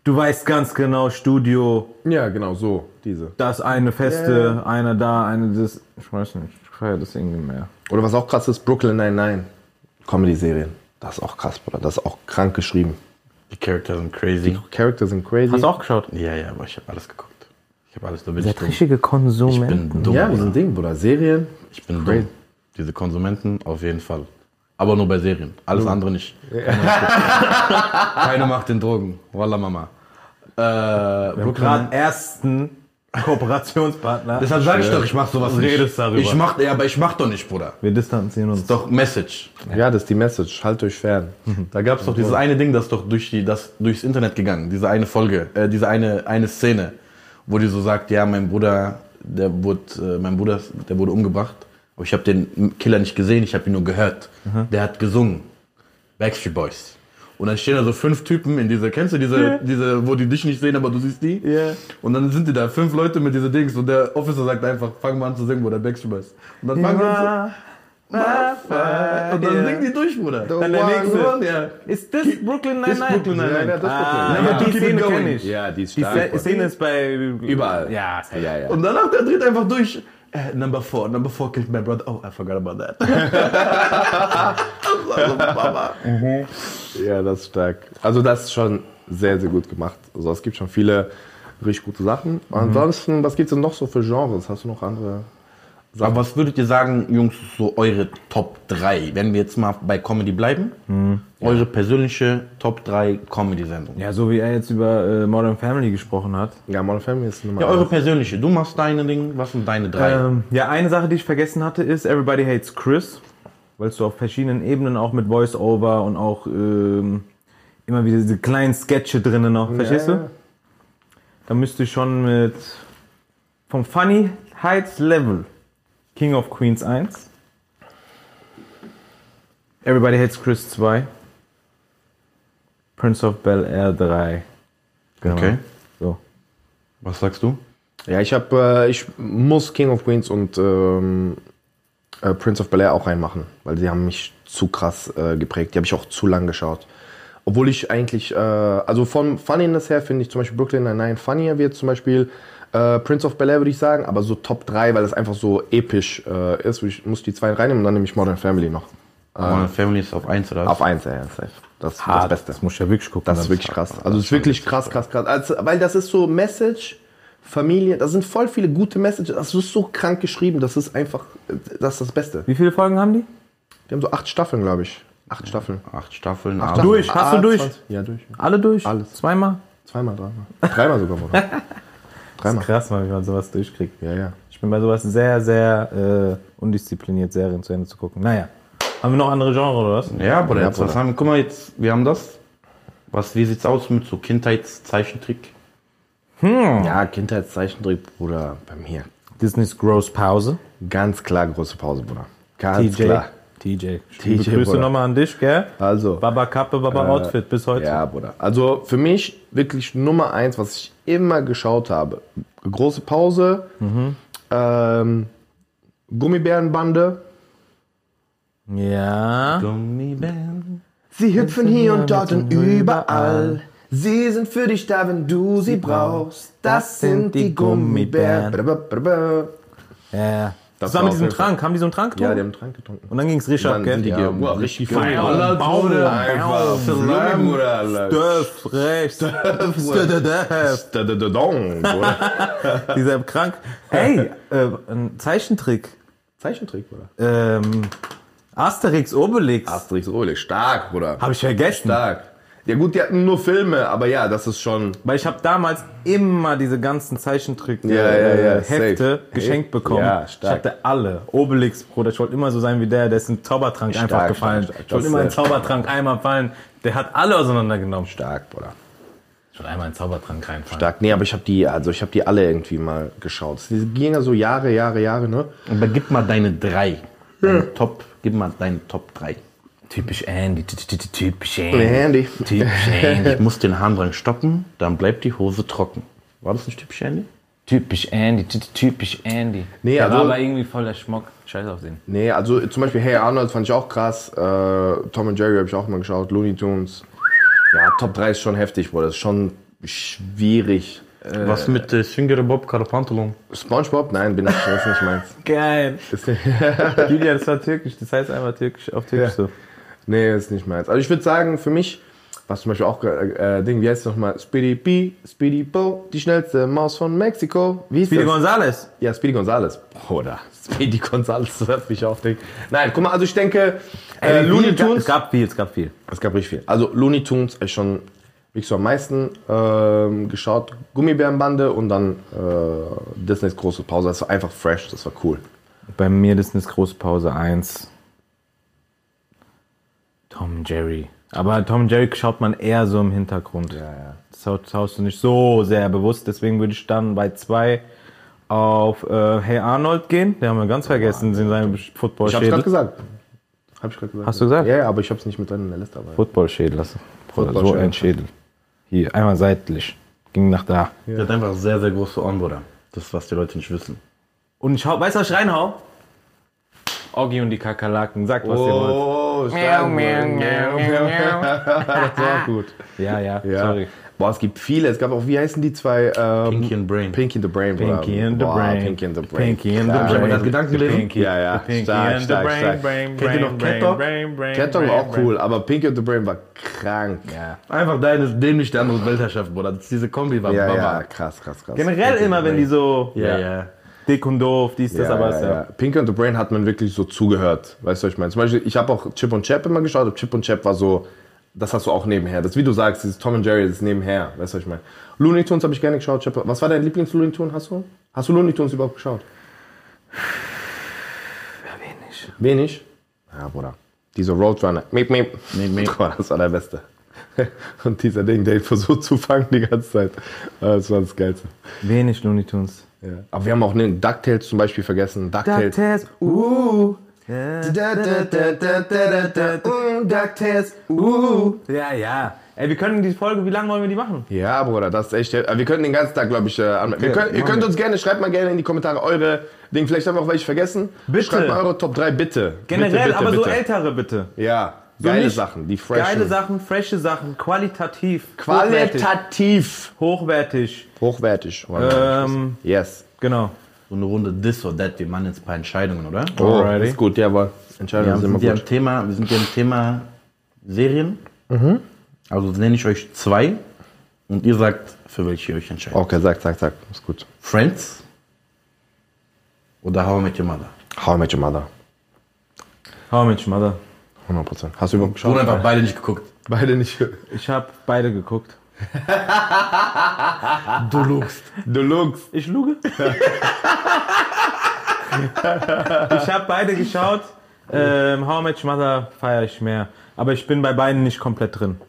du weißt ganz genau, Studio, Ja, genau, so, diese. das eine Feste, Ja, eine da, eine das. Ich weiß nicht, ich feiere das irgendwie mehr. Oder was auch krass ist, Brooklyn 99. Comedy-Serien. Das ist auch krass, Bruder. Das ist auch krank geschrieben. Die Charakter sind crazy. Characters sind crazy. Hast du auch geschaut? Ja, ja, aber ich habe alles geguckt. Ich habe alles, da bin ich dumm. richtige Ich Konsumenten. bin dumm. Ja, wir Bruder. sind Ding, Bruder. Serien. Ich bin dumm. Diese Konsumenten auf jeden Fall. Aber nur bei Serien. Alles andere nicht. Keine macht den Drogen. Wallah Mama. Äh, Brooklyn. Gerade ersten Kooperationspartner. Deshalb sage ich doch, ich mach sowas nicht. Redest darüber. Ich mach, ja, aber ich mach doch nicht, Bruder. Wir distanzieren uns. Doch Message. Ja, das ist die Message. Haltet euch fern. Da gab es doch dieses eine Ding, das ist doch durch die, das durchs Internet gegangen, diese eine Folge, äh, diese eine, eine Szene, wo die so sagt, ja, mein Bruder, der wurde, äh, mein Bruder, der wurde umgebracht, aber ich habe den Killer nicht gesehen, ich habe ihn nur gehört. Der hat gesungen, Backstreet Boys. Und dann stehen da so fünf Typen in diese, kennst du diese, diese, wo die dich nicht sehen, aber du siehst die? Ja. Und dann sind die da, fünf Leute mit diese Dings und der Officer sagt einfach, fang mal an zu singen, Bruder, Backstreet Boys. Und dann fangen wir an zu, und dann singen die durch, Bruder. Dann der nächste. Ja. Ist das Brooklyn Ist Nine-Nine? Brooklyn Nine-Nine. Ja, das ist Ah, Brooklyn. ja, Ja, die Szene kenne ich. Ja, die ist Die stark. Szene- Szene ist bei... Überall. Ja, Ja, ja. Und danach, der dreht einfach durch. Äh, number four, number four killed my brother. Oh, I forgot about that. also, Mama. Ja, das ist stark. Also das ist schon sehr, sehr gut gemacht. Also es gibt schon viele richtig gute Sachen. Ansonsten, was gibt es denn noch so für Genres? Hast du noch andere? Aber was würdet ihr sagen, Jungs, so eure Top 3? Wenn wir jetzt mal bei Comedy bleiben, eure persönliche Top 3 Comedy-Sendung. Ja, so wie er jetzt über äh, Modern Family gesprochen hat. Ja, Modern Family ist Nummer Ja, eure eins. persönliche. Du machst deine Ding, was sind deine drei? Ähm, ja, eine Sache, die ich vergessen hatte, ist Everybody Hates Chris. Weil du auf verschiedenen Ebenen auch mit Voice-Over und auch ähm, immer wieder diese kleinen Sketche drinnen noch. Verstehst ja. du? Da müsste ich schon mit vom Funny Heights Level King of Queens 1. Everybody Hates Chris 2. Prince of Bel Air 3. Genau. Okay. So. Was sagst du? Ja, ich habe, äh, ich muss King of Queens und ähm, äh, Prince of Bel Air auch reinmachen, weil sie haben mich zu krass äh, geprägt. Die habe ich auch zu lang geschaut. Obwohl ich eigentlich, äh, also vom Funniness her finde ich zum Beispiel Brooklyn Nine-Nine funnier wird zum Beispiel äh, Prince of Bel Air würde ich sagen, aber so Top 3, weil es einfach so episch äh, ist. Ich muss die zwei reinnehmen und dann nehme ich Modern Family noch. Modern Family ist auf 1 oder was? Auf eins, ja, ja, safe. Das ist das. Beste. Das muss ich ja wirklich gucken. Das ist wirklich krass. Also es ist wirklich krass, krass, krass. Also, weil das ist so Message, Familie, da sind voll viele gute Messages. Das ist so krank geschrieben. Das ist einfach, das ist das Beste. Wie viele Folgen haben die? Wir haben so acht Staffeln, glaube ich. Acht Staffeln. Acht Staffeln. Acht Staffeln. Durch, hast du Ah, durch? 20. Ja, durch. Alle durch? Alles. Zweimal? Zweimal, dreimal. Dreimal sogar, Bruder. Dreimal. Krass, man, wie man sowas durchkriegt. Ja, ja. Ich bin bei sowas sehr, sehr äh, undiszipliniert, Serien zu Ende zu gucken. Naja. Haben wir noch andere Genre oder was? Ja, Bruder, Ja, jetzt, was Bruder. haben wir? Guck mal, jetzt, wir haben das. Was, wie sieht's aus mit so Kindheitszeichentrick? Ja, Kindheitszeichentrick, Bruder, bei mir. Disney's Gross Pause. Ganz klar große Pause, Bruder. Ganz TJ. klar. TJ. TJ, Grüße nochmal an dich, gell? Also. Baba Kappe, Baba Outfit bis heute. Ja, Bruder. Also für mich wirklich Nummer eins, was ich immer geschaut habe. Große Pause, ähm, Gummibärenbande. Ja. Gummibären. Sie hüpfen hier und dort und überall. Sie sind für dich da, wenn du sie brauchst. Das sind die Gummibären. Gummibären. Ja. Das, war mit diesem Trank. Haben die so einen Trank Ja, getrunken? die haben Trank getrunken. Und dann ging's richtig ab, Dann gell? sind die ja. boah, richtig Baum, wurde. Einfach Bruder. Dörf, rechts. Bruder. Dieser Krank. Hey, äh, ein Zeichentrick. Zeichentrick, Bruder. Ähm, Asterix, Obelix. Asterix Obelix, stark, Bruder. Habe ich vergessen. Stark. Ja gut, die hatten nur Filme, aber ja, das ist schon... Weil ich habe damals immer diese ganzen Zeichentrick Ja, ja, ja, safe. geschenkt bekommen. Ja, ich hatte alle. Obelix, Bruder. Ich wollte immer so sein wie der, der ist in den Zaubertrank Stark, einfach gefallen. stark, stark. Ich wollte immer in den ist sehr Zaubertrank einmal fallen. Der hat alle auseinandergenommen. Stark, Bruder. Ich wollte einmal in den Zaubertrank reinfallen. Stark. Nee, aber ich habe die, also ich habe die alle irgendwie mal geschaut. Die gingen ja so Jahre, Jahre, Jahre, ne? Aber gib mal deine drei. Deine Top, gib mal deine Top 3. Typisch Andy, ty- ty- ty- typisch Nee, Andy. Typisch Andy. Ich muss den Harndrang stoppen, dann bleibt die Hose trocken. War das nicht typisch Andy? Typisch Andy, ty- ty- typisch Andy. Nee, der also- war aber irgendwie voll der Schmock. Scheiß auf den. Nee, also zum Beispiel Hey Arnold fand ich auch krass. Äh, Tom und Jerry habe ich auch mal geschaut. Looney Tunes. Ja, Top 3 ist schon heftig, Bruder. Das ist schon schwierig. Was mit äh, Süngere Bob Karapantelon? Spongebob? Nein, bin ich das ist nicht meins. Geil. Ist nicht, Julia, das war türkisch. Das heißt einfach türkisch auf türkisch so. Nee, ist nicht meins. Also ich würde sagen, für mich was zum Beispiel auch, äh, äh, Ding, wie heißt es nochmal? Speedy B, Speedy Bo, die schnellste Maus von Mexiko. Wie hieß Speedy das? Gonzales. Ja, Speedy Gonzales. Oder Speedy Gonzales, das hört mich auf, Ding. Nein, guck mal, also ich denke, äh, Ey, Looney viel- Tunes. Es gab viel, es gab viel. Es gab richtig viel. Also Looney Tunes ist schon wirklich so am meisten ähm, geschaut. Gummibärenbande und dann äh, Disneys große Pause. Das war einfach fresh, das war cool. Bei mir ist eine große Pause 1. Tom und Jerry. Aber Tom und Jerry schaut man eher so im Hintergrund. Ja, ja. Das haust- haust du nicht so sehr bewusst. Deswegen würde ich dann bei 2 auf äh, Hey Arnold gehen. Den haben wir ganz vergessen in seinem Ich hab's gerade gesagt. Hab ich gerade gesagt. Hast du gesagt? Ja, ja, aber ich hab's nicht mit drin in der Liste dabei. Football-Schädel. das- Bruder, So ein Schädel. Hier, einmal seitlich. Ging nach da. Der hat einfach sehr, sehr große Ohren, Bruder. Das ist, was die Leute nicht wissen. Und ich hau, weißt du, was ich reinhau? Oggi und die Kakerlaken. Sagt, was ihr wollt. Oh, stark. Das war gut. Ja, ja, Ja. sorry. Boah, es gibt viele. Es gab auch, wie heißen die zwei? Ähm, Pinky and Brain. Pinky and the Brain. Pinky and the Boah, Brain. Pinky and the Brain. Pinky and the. Brain. man das Gedanken The lesen? Pinky. Ja, ja. The Pinky Stark, and the stark, Brain, stark. Brain, Kennt ihr noch Brain, Cat Brain, Cat Brain, war auch Brain. cool, aber Pinky and the Brain war krank. Ja. Einfach deine dämlich der andere Weltherrschaft, Bruder. Das- Diese Kombi war Ja, Baba. ja, krass, krass, krass. Generell immer, wenn die so Ja, ja. Dick und doof, dies, das, ja, aber ja, ist ja. ja. Pinky and the Brain hat man wirklich so zugehört. Weißt du, was ich meine? Zum Beispiel, ich habe auch Chip und Chap immer geschaut. aber Chip und Chap war so, das hast du auch nebenher. Das, wie du sagst, dieses Tom und Jerry, das ist nebenher. Weißt du, was ich meine? Looney Tunes habe ich gerne geschaut. Chip, was war dein Lieblings-Looney Tunes? Hast du? Hast du Looney Tunes überhaupt geschaut? wenig. Wenig? Ja, Bruder. Dieser Roadrunner. Miep, miep. Miep, miep. Boah, das war der Beste. Und dieser Ding, der ihn versucht zu fangen die ganze Zeit. Ah, Das war das Geilste. Wenig Looney Tunes. Ja. Aber wir haben auch einen DuckTales zum Beispiel vergessen. DuckTales. DuckTales, uh. DuckTales. Uh. Ja, ja. Ey, wir können die Folge, wie lange wollen wir die machen? Ja, Bruder, das ist echt. äh, Wir können den ganzen Tag, glaube ich, äh, anmelden. wir können, ihr könnt wir. uns gerne, schreibt mal gerne in die Kommentare eure Dinge. Vielleicht haben wir auch welche vergessen. Bitte. Schreibt mal eure Top 3, bitte. Generell, bitte, bitte, aber bitte. so ältere bitte. Ja, geile nicht Sachen, die fresh Geile. Sachen, frische Sachen, qualitativ. Qualitativ. hochwertig. Hochwertig. Ähm, yes. genau. So eine Runde This or That. Wir machen jetzt ein paar Entscheidungen, oder? Oh, Alrighty. ist gut, jawohl. Entscheidungen Ja, wir sind immer gut. im Thema, wir sind ja im Thema Serien. Also nenne ich euch zwei und ihr sagt, für welche ihr euch entscheidet. Okay, sag, sag, sag. Ist gut. Friends oder How I Met Your Mother? How I Met Your Mother. How Much Mother. 100%. Hast du überhaupt geschaut? Oder einfach beide nicht geguckt. Beide nicht. Ich habe beide geguckt. Du lugst. Du lugst. Ich luge. ich habe beide geschaut. Ähm, How Much Mother feiere ich mehr. Aber ich bin bei beiden nicht komplett drin.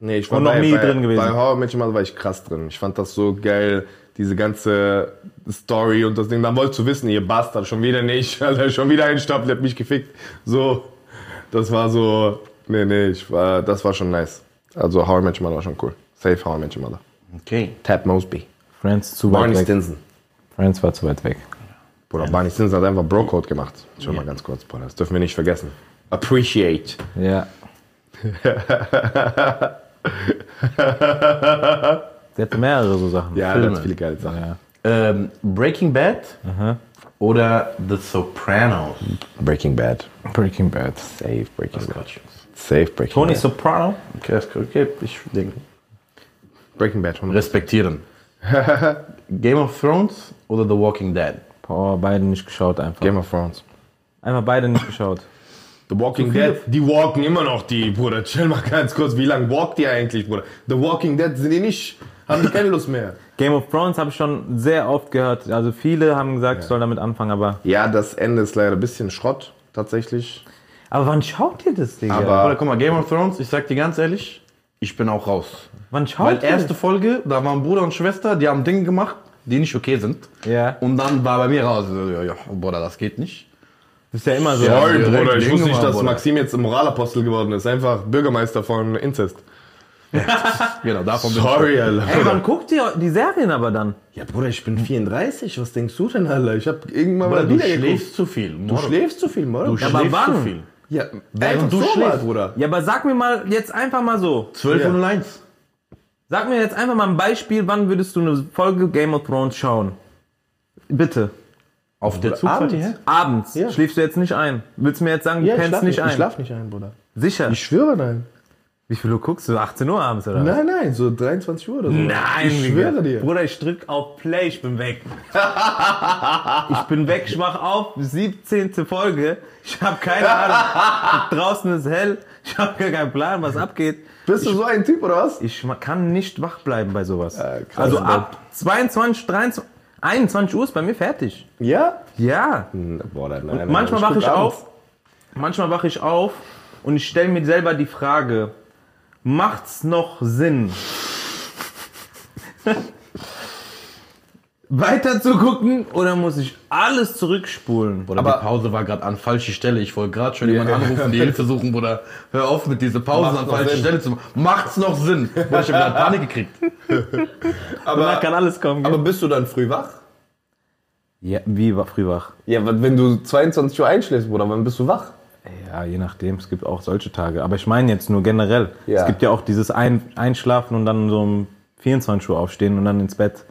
Nee, ich war Und noch bei, nie bei, drin gewesen. Bei How Your Mother war ich krass drin. Ich fand das so geil, diese ganze Story und das Ding. Dann wolltest du wissen, ihr Bastard, schon wieder nicht. Also schon wieder ein Stopp, der hat mich gefickt. So, das war so, nee, nee, ich war, das war schon nice. Also How I Met Your Mother war schon cool. Safe How I Met Your Mother. Okay. Tab Mosby. Friends zu weit Barney weg. Stinson. Friends war zu weit weg. Bruder, Barney Stinson hat einfach Bro-Code gemacht. Schon mal ganz kurz, Bruder. Das dürfen wir nicht vergessen. Appreciate. Ja. Sie hatte mehrere so Sachen. Ja, Filme. das viele geile Sachen. Ja. Ähm, Breaking Bad oder The Sopranos? Breaking Bad. Breaking Bad. Safe Breaking Bad. Safe Breaking Tony Bad. Soprano. Okay, ist okay. Ich denke. Breaking Bad. 100%. Respektieren. Game of Thrones oder The Walking Dead? Boah, beide nicht geschaut einfach. Game of Thrones. Einfach beide nicht geschaut. The Walking Dead, die walken immer noch, die, Bruder. Chill mal ganz kurz. Wie lange walkt die eigentlich, Bruder? The Walking Dead sind die nicht, haben die keine Lust mehr. Game of Thrones habe ich schon sehr oft gehört. Also viele haben gesagt, ich soll damit anfangen, aber. Ja, das Ende ist leider ein bisschen Schrott, tatsächlich. Aber wann schaut ihr das, Digga? Aber- Oder guck mal, Game of Thrones, ich sag dir ganz ehrlich, ich bin auch raus. wann schaut Weil ihr erste das? Folge, da waren Bruder und Schwester, die haben Dinge gemacht, die nicht okay sind. Ja. Und dann war bei mir raus, so, ja, ja, Bruder, das geht nicht. Das ist ja immer so. Ja. Sorry, Bruder, ich Ding wusste nicht, dass. Maxim jetzt ein Moralapostel geworden ist. Einfach Bürgermeister von Inzest. Genau, davon Sorry, Alter. Ey, wann guckt ihr die Serien aber dann? Ja, Bruder, ich bin 34. Was denkst du denn, Alter? Ich hab irgendwann Bruder, mal du wieder schläfst zu viel. Du schläfst zu viel, Bruder. Du Ja, aber schläfst wann? zu viel. Ja, Während du so mal, schläfst. Bruder. Ja, aber sag mir mal jetzt einfach mal so. 12 Ja. und 1. Sag mir jetzt einfach mal ein Beispiel, wann würdest du eine Folge Game of Thrones schauen? Bitte. Auf der abends. Zugfahrt hierher? Abends. Schläfst du jetzt nicht ein? Willst du mir jetzt sagen, du ich pennst nicht Ich ein? schlaf nicht ein, Bruder. Sicher. Ich schwöre, nein. Wie viel Uhr guckst du? 18 Uhr abends oder? Nein, nein, so 23 Uhr oder so. Nein, ich schwöre dir. Bruder, ich drück auf Play, ich bin weg. ich bin weg, ich mach auf, 17. Folge. Ich habe keine Ahnung. Draußen ist hell, ich habe gar keinen Plan, was abgeht. Bist du so ein Typ oder was? Ich kann nicht wach bleiben bei sowas. krass, also Mann. ab 22, 23, 21 Uhr ist bei mir fertig. Ja? Ja. Boah, nein, nein, manchmal ich wache ich abends. auf, manchmal wache ich auf und ich stelle mir selber die Frage, macht's noch Sinn? Weiter zu gucken oder muss ich alles zurückspulen? Oder Aber- die Pause war gerade an falsche Stelle. Ich wollte gerade schon jemanden anrufen, die Hilfe suchen, Bruder. Hör auf mit dieser Pause Macht an falsche Sinn. Stelle zu machen. Macht's noch Sinn? Bruder, ich habe gerade Panik gekriegt. Danach kann alles kommen. Aber bist du dann früh wach? ja, wie war früh wach? Ja, wenn du 22 Uhr einschläfst, Bruder, wann bist du wach? Ja, je nachdem. Es gibt auch solche Tage. Aber ich meine jetzt nur generell. Ja. Es gibt ja auch dieses Ein Einschlafen und dann so um 24 Uhr aufstehen und dann ins Bett.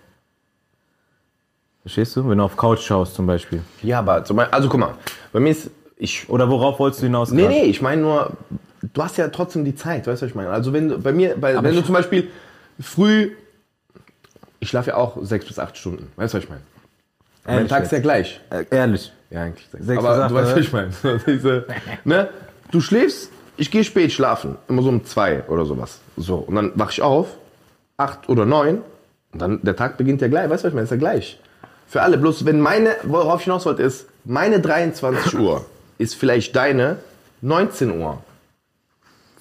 Verstehst du? Wenn du auf Couch schaust zum Beispiel. Ja, aber zum Beispiel, also guck mal, bei mir ist, ich, Oder worauf wolltest du hinaus? nee, nee, ich meine nur, du hast ja trotzdem die Zeit, weißt du, was ich meine? Also wenn du, bei mir, bei, wenn du zum Beispiel früh, ich schlafe ja auch sechs bis acht Stunden, weißt du, was ich meine? Mein Tag ist ja gleich. Äh, ehrlich. Ja, eigentlich Aber du weißt, was ich meine. Diese, ne? Du schläfst, ich gehe spät schlafen, immer so um zwei oder sowas. So, und dann wach ich auf, acht oder neun, und dann der Tag beginnt ja gleich, weißt du, was ich meine? Ist ja gleich. Für alle, bloß wenn meine, worauf ich hinaus wollte, ist, meine 23 Uhr ist vielleicht deine 19 Uhr.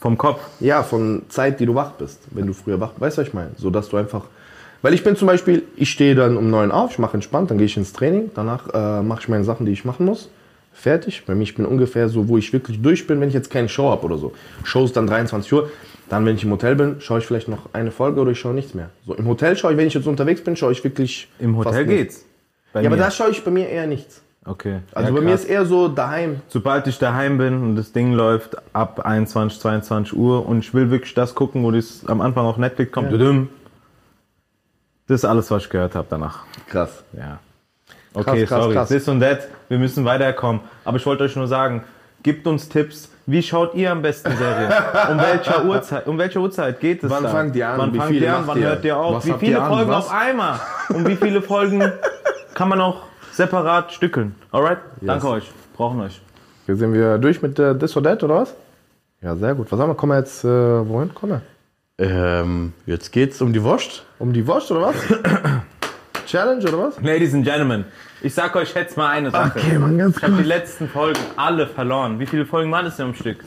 Vom Kopf. Ja, von Zeit, die du wach bist, wenn du früher wach Weißt du, was ich meine? So, dass du einfach. Weil ich bin zum Beispiel, ich stehe dann um neun auf, ich mache entspannt, dann gehe ich ins Training, danach äh, mache ich meine Sachen, die ich machen muss. Fertig. Bei mir, ich bin ungefähr so, wo ich wirklich durch bin, wenn ich jetzt keine Show habe oder so. Show ist dann 23 Uhr. Dann, wenn ich im Hotel bin, schaue ich vielleicht noch eine Folge oder ich schaue nichts mehr. So, im Hotel schaue ich, wenn ich jetzt unterwegs bin, schaue ich wirklich. Im Hotel geht's. Ja, aber mir. da schaue ich bei mir eher nichts. Okay. Also Ja, bei mir ist eher so daheim. Sobald ich daheim bin und das Ding läuft ab 21, 22 Uhr und ich will wirklich das gucken, wo das am Anfang auf Netflix kommt, düdüm. Das ist alles, was ich gehört habe danach. Krass. Ja. Okay, krass, sorry. krass. This und that. Wir müssen weiterkommen. Aber ich wollte euch nur sagen, gebt uns Tipps. Wie schaut ihr am besten Serien? Um welcher Uhrzeit, um welche Uhrzeit geht es Wann da? fangt ihr an? Wann Wie fangt ihr an? Wann hört ihr auf? Was wie viele? Folgen auf einmal? Und wie viele Folgen kann man auch separat stückeln? Alright? Danke euch. Brauchen euch. Hier sind wir durch mit äh, This or That, oder was? Ja, sehr gut. Was haben wir? Kommen wir jetzt, äh, wohin kommen wir? Ähm, jetzt geht's um die Wurst. Um die Wurst, oder was? Challenge, oder was? Ladies and Gentlemen, ich sag euch jetzt mal eine Sache. Mann, ganz Ich habe die letzten Folgen alle verloren. Wie viele Folgen waren es denn am Stück?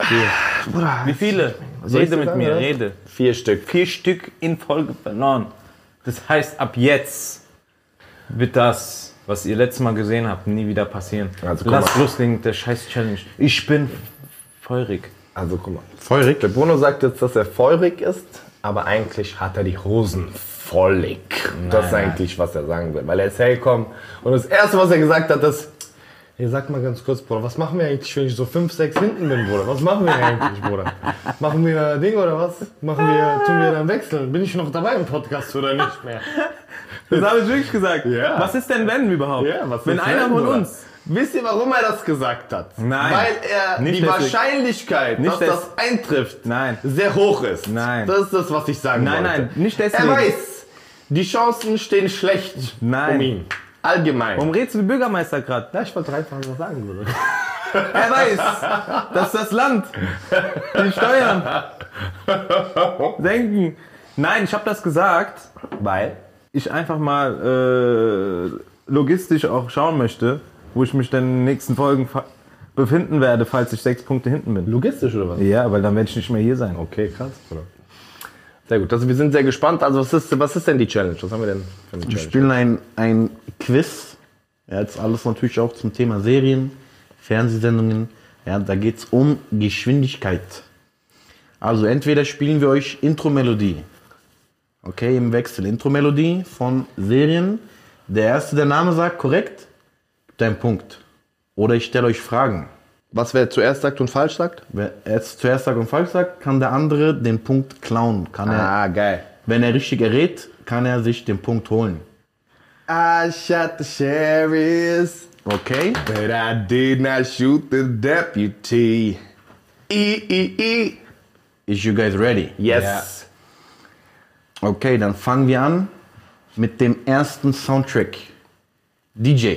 Wie viele? Rede mit mir, rede. Vier Stück. Vier Stück in Folge verloren. Das heißt, ab jetzt wird das, was ihr letztes Mal gesehen habt, nie wieder passieren. Also, Lasst mal. loslegen mit der scheiß Challenge. Ich bin feurig. Also guck mal. Feurig. Der Bruno sagt jetzt, dass er feurig ist, aber eigentlich hat er die Hosen vollig. das ist eigentlich, was er sagen will. Weil er ist hergekommen und das Erste, was er gesagt hat, ist, Hey, sag mal ganz kurz, Bruder, was machen wir eigentlich, wenn ich so 5, 6 hinten bin, Bruder? Was machen wir eigentlich, Bruder? Machen wir Ding oder was? Machen wir, tun wir dann wechseln? Bin ich noch dabei im Podcast oder nicht mehr? Das habe ich wirklich gesagt. Ja. Was ist denn wenn überhaupt? Ja, was wenn ist einer von uns. Wisst ihr, warum er das gesagt hat? Nein. Weil er Nicht die deswegen. Wahrscheinlichkeit, Nicht dass des- das eintrifft, Nein. sehr hoch ist. Nein. Das ist das, was ich sagen Nein, wollte. nein, nicht deswegen. Er weiß, die Chancen stehen schlecht Nein. um ihn. Allgemein. Warum redest du wie Bürgermeister gerade? Ja, ich wollte einfach was sagen, Bruder. Er weiß, dass das Land die Steuern senken. Nein, ich habe das gesagt, Weil? ich einfach mal äh, logistisch auch schauen möchte, wo ich mich dann in den nächsten Folgen befinden werde, falls ich sechs Punkte hinten bin. Logistisch oder was? Ja, weil dann werde ich nicht mehr hier sein. Okay, krass. Bruder. Sehr gut. Also wir sind sehr gespannt. Also was ist, was ist denn die Challenge? Was haben wir denn für eine Wir Challenge? spielen ein, ein Quiz. Ja, jetzt alles natürlich auch zum Thema Serien, Fernsehsendungen. Ja, da geht es um Geschwindigkeit. Also entweder spielen wir euch Intro-Melodie. Okay, im Wechsel. Intro-Melodie von Serien. Der erste, der Name sagt, korrekt, einen Punkt. Oder ich stelle euch Fragen. Was wer zuerst sagt und falsch sagt? Wer jetzt zuerst sagt und falsch sagt, kann der andere den Punkt klauen. Kann er, Ah, geil. wenn er richtig errät, kann er sich den Punkt holen. I shot the sheriff, Okay? but I did not shoot the deputy. I, I, I. Is you guys ready? Yes. Okay, dann fangen wir an mit dem ersten Soundtrack. DJ.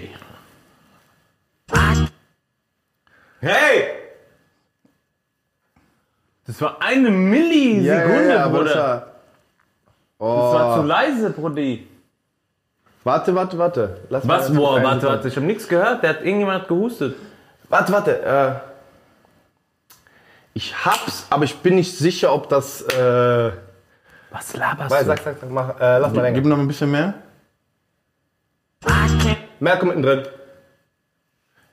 Hey! Das war eine Millisekunde, Bruder. Das war, zu leise, Brudi. Warte, warte, warte. Lass Was? mal- Boah, warte, Sekunde. warte. Ich habe nichts gehört. Der hat irgendjemand gehustet. Warte, warte. Äh, ich hab's, aber ich bin nicht sicher, ob das. Äh, Was laberst weil, sag, sag, sag, mach, äh, lass mal länger. Gib noch ein bisschen mehr. Merke mittendrin.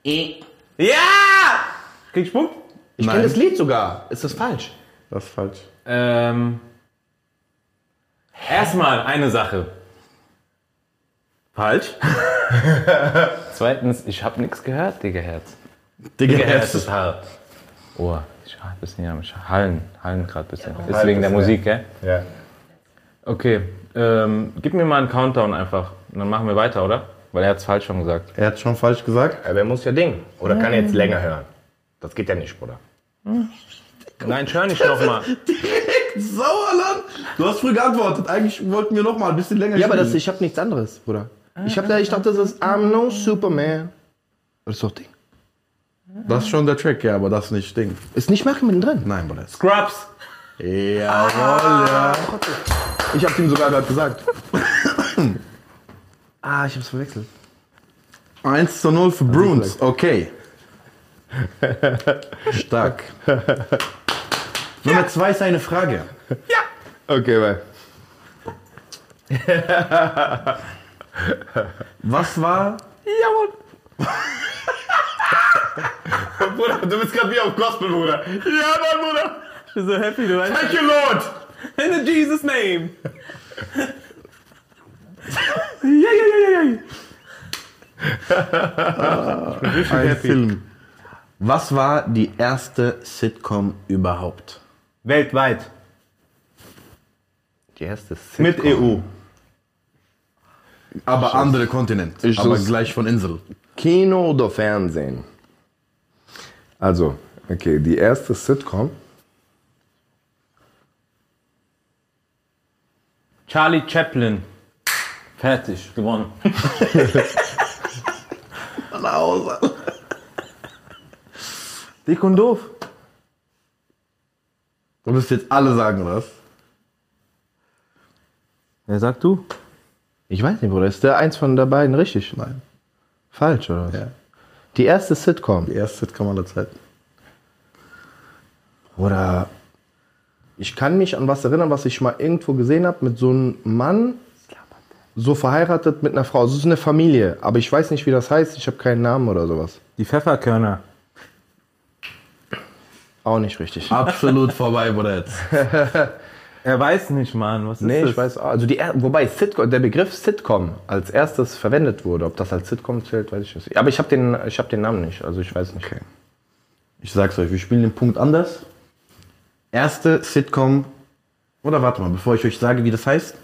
Ja! Krieg ich Punkt? Ich Nein. kenne das Lied sogar. Ist das falsch? Das ist falsch. Ähm. Erstmal eine Sache. Falsch. Zweitens, ich habe nichts gehört, Digga Herz. Digga, Digga Herz Herz. ist hart. Oh, ich hab ein bisschen am Hallen, Hallen gerade ein bisschen. Ist wegen der Musik, gell? Ja. Okay, ähm, gib mir mal einen Countdown einfach. Und dann machen wir weiter, oder? Weil er hat's falsch schon gesagt. Er hat schon falsch gesagt. Aber er muss ja Ding. Oder kann er jetzt länger hören? Das geht ja nicht, Bruder. Nein, ich hör nicht nochmal. Sauerland! Du hast früh geantwortet. Eigentlich wollten wir noch mal ein bisschen länger Ja, aber das, spielen. ich habe nichts anderes, Bruder. Ich, hab da, ich dachte, das ist I'm no Superman. Das ist doch Ding. Das ist schon der Track, ja, aber das nicht Ding. Ist nicht Merkel mittendrin. Nein, Bruder. Scrubs. Jawohl, ja. Ich hab's ihm sogar gerade gesagt. ah, ich hab's verwechselt. 1 zu 0 für Bruins. Okay. Stark. Nummer 2 ist eine Frage. Okay, weil. Was war Bruder, du bist gerade wie auf Gospel, Bruder. Ja, Mann, Bruder. Ich bin so happy, du weißt. Thank you, Lord. In Jesus name. Ja, ja, ja, ja, ja. ein Film? Was war die erste Sitcom überhaupt? Weltweit. Die erste Mit EU. Aber andere Kontinent. Ich aber gleich von Insel. Kino oder Fernsehen? Also, okay, die erste Sitcom. Charlie Chaplin. Fertig, gewonnen. Dick und doof. Du musst jetzt alle sagen, oder was? Wer sagt du? Ich weiß nicht, Bruder. Ist der eins von der beiden richtig? Nein. Falsch, oder was? Ja. Die erste Sitcom. Die erste Sitcom aller Zeiten. Oder ich kann mich an was erinnern, was ich mal irgendwo gesehen habe mit so einem Mann, so verheiratet mit einer Frau. Es ist eine Familie, aber ich weiß nicht, wie das heißt. Ich habe keinen Namen oder sowas. Die Pfefferkörner. Auch nicht richtig. Absolut vorbei, Bruder. Jetzt. Er weiß nicht, Mann. Was ist Nee, das? ich weiß auch. Also die, wobei Sitcom, der Begriff Sitcom als erstes verwendet wurde. Ob das als Sitcom zählt, weiß ich nicht. Aber ich habe den, ich hab den Namen nicht, also ich weiß nicht. Ich sag's euch, wir spielen den Punkt anders. Erste Sitcom. Oder warte mal, bevor ich euch sage, wie das heißt,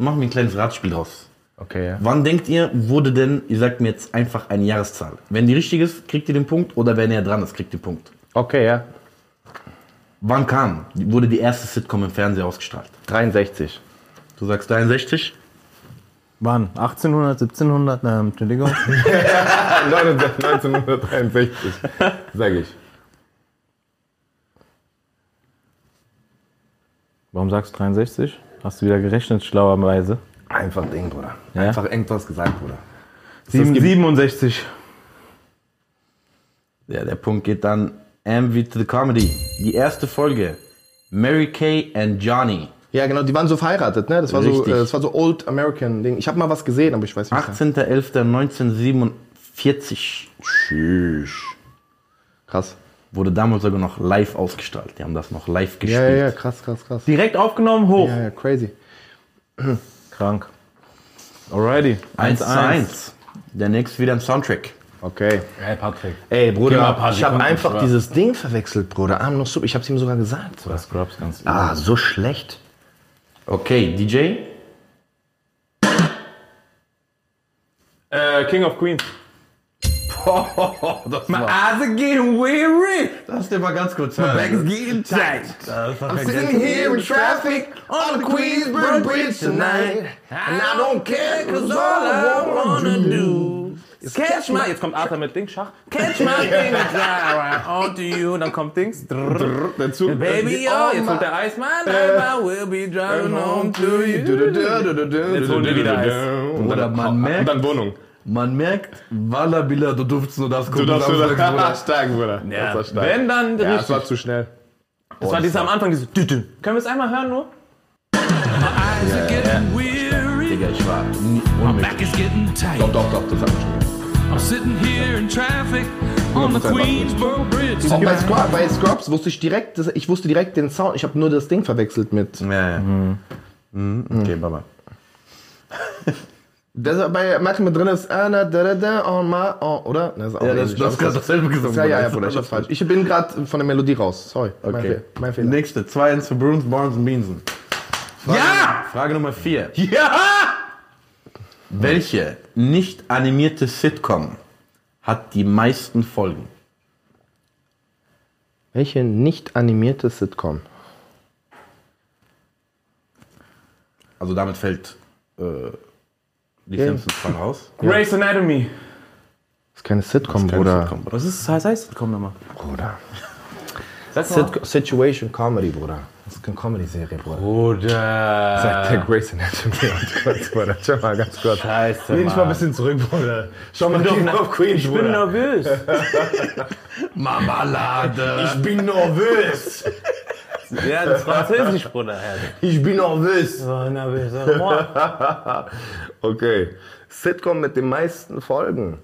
machen wir ein kleines Ratspiel draus. Okay, ja. Wann denkt ihr, wurde denn, ihr sagt mir jetzt einfach eine Jahreszahl. Wenn die richtig ist, kriegt ihr den Punkt oder wer näher dran ist, kriegt den Punkt. Okay, ja. Wann kam, wurde die erste Sitcom im Fernsehen ausgestrahlt? 63. Du sagst 63? Wann? 1800, 1700? Ähm, Entschuldigung. 1963, sage ich. Warum sagst du 63? Hast du wieder gerechnet, schlauerweise? Einfach Ding, Bruder. Ja? Einfach irgendwas gesagt, Bruder. Sieben, 67. Ja, der Punkt geht dann MV to the Comedy. Die erste Folge. Mary Kay and Johnny. Ja, genau, die waren so verheiratet, ne? Das war so, Richtig. äh, das war so Old American Ding. Ich habe mal was gesehen, aber ich weiß nicht. 18.11.1947 Tschüss. Krass. Wurde damals sogar noch live ausgestrahlt. Die haben das noch live gespielt. Ja, ja, ja, krass, krass, krass. Direkt aufgenommen, hoch. Ja, ja, crazy. Krank. Alrighty. 1 zu 1. Der nächste wieder im Soundtrack. Okay. Hey, Patrick. Ey, Bruder, ich habe einfach Spaß. dieses Ding verwechselt, Bruder. Arm noch Sub. Ich hab's ihm sogar gesagt. Bruder. Scrubs ganz Ah, so schlecht. Okay, DJ. Äh, King of Queens. Das My war, eyes are getting weary. das dir mal ganz kurz Back is hören. getting tight. I'm sitting here in traffic on the Queensbridge Bridge tonight. And I don't care, cause all I wanna do Is catch my, jetzt kommt Arthur mit Dings, Schach. Catch my thing and right onto you. Und dann kommt Dings. Der Zug. Baby, yo, jetzt holt der Eis. My life, I will be driving home to you. Jetzt holen wir wieder Eis. Oder man Und merkt, dann Wohnung. Man merkt, Walla Billa, du durftest nur das Du gucken. darfst Samstags, wieder Bruder. stark, Bruder. Ja, Das war stark. wenn dann Ja, richtig. es war zu schnell. das war dieses am Anfang, dieses. Können wir es einmal hören nur? eyes are getting weary. Digga, ich war nie- My back is getting tight. Doch, doch, doch, das hat mich I'm sitting here in traffic on the Queensboro Bridge. Auch bei, Scrub, bei Scrubs wusste ich direkt, das- ich wusste direkt den Sound. Ich habe nur das Ding verwechselt mit. Ja, ja. Mhm. Okay, Baba. Das bei Michael mit drin ist, ah, na, da, da, da, on my, oh, oder? Das ist auch Ja, das, du hast gerade dasselbe gesungen. Ja, ja, ja, Das- Bruder, ich hab's falsch. Ich bin gerade von der Melodie raus. Sorry. Mein, Okay. Fehl, mein Fehler. Nächste, 2-1 für Bruins, Barnes und Beansen. Frage, Ja! Frage Nummer 4. Ja! Welche nicht animierte Sitcom hat die meisten Folgen? Welche nicht animierte Sitcom? Also damit fällt äh, die Ja. Simpsons voll raus. Grey's Anatomy. Das ist keine Sitcom, Keine Bruder. Sitcom, Bruder. Was ist das heißt? Komm nochmal. Bruder. Sit Situation Comedy, Bruder. Das ist keine Comedy-Serie, Bruder. Bruder. Sagt der Grace Anatomy und kurz, Bruder. Schau mal ganz kurz. Scheiße, Lehn dich mal ein bisschen zurück, Bruder. Schau mal doch of Queens, Ich bin nervös. Marmelade! Ich bin nervös. Ja, das ist Französisch, Bruder. Ich bin nervös. Okay. Sitcom mit den meisten Folgen.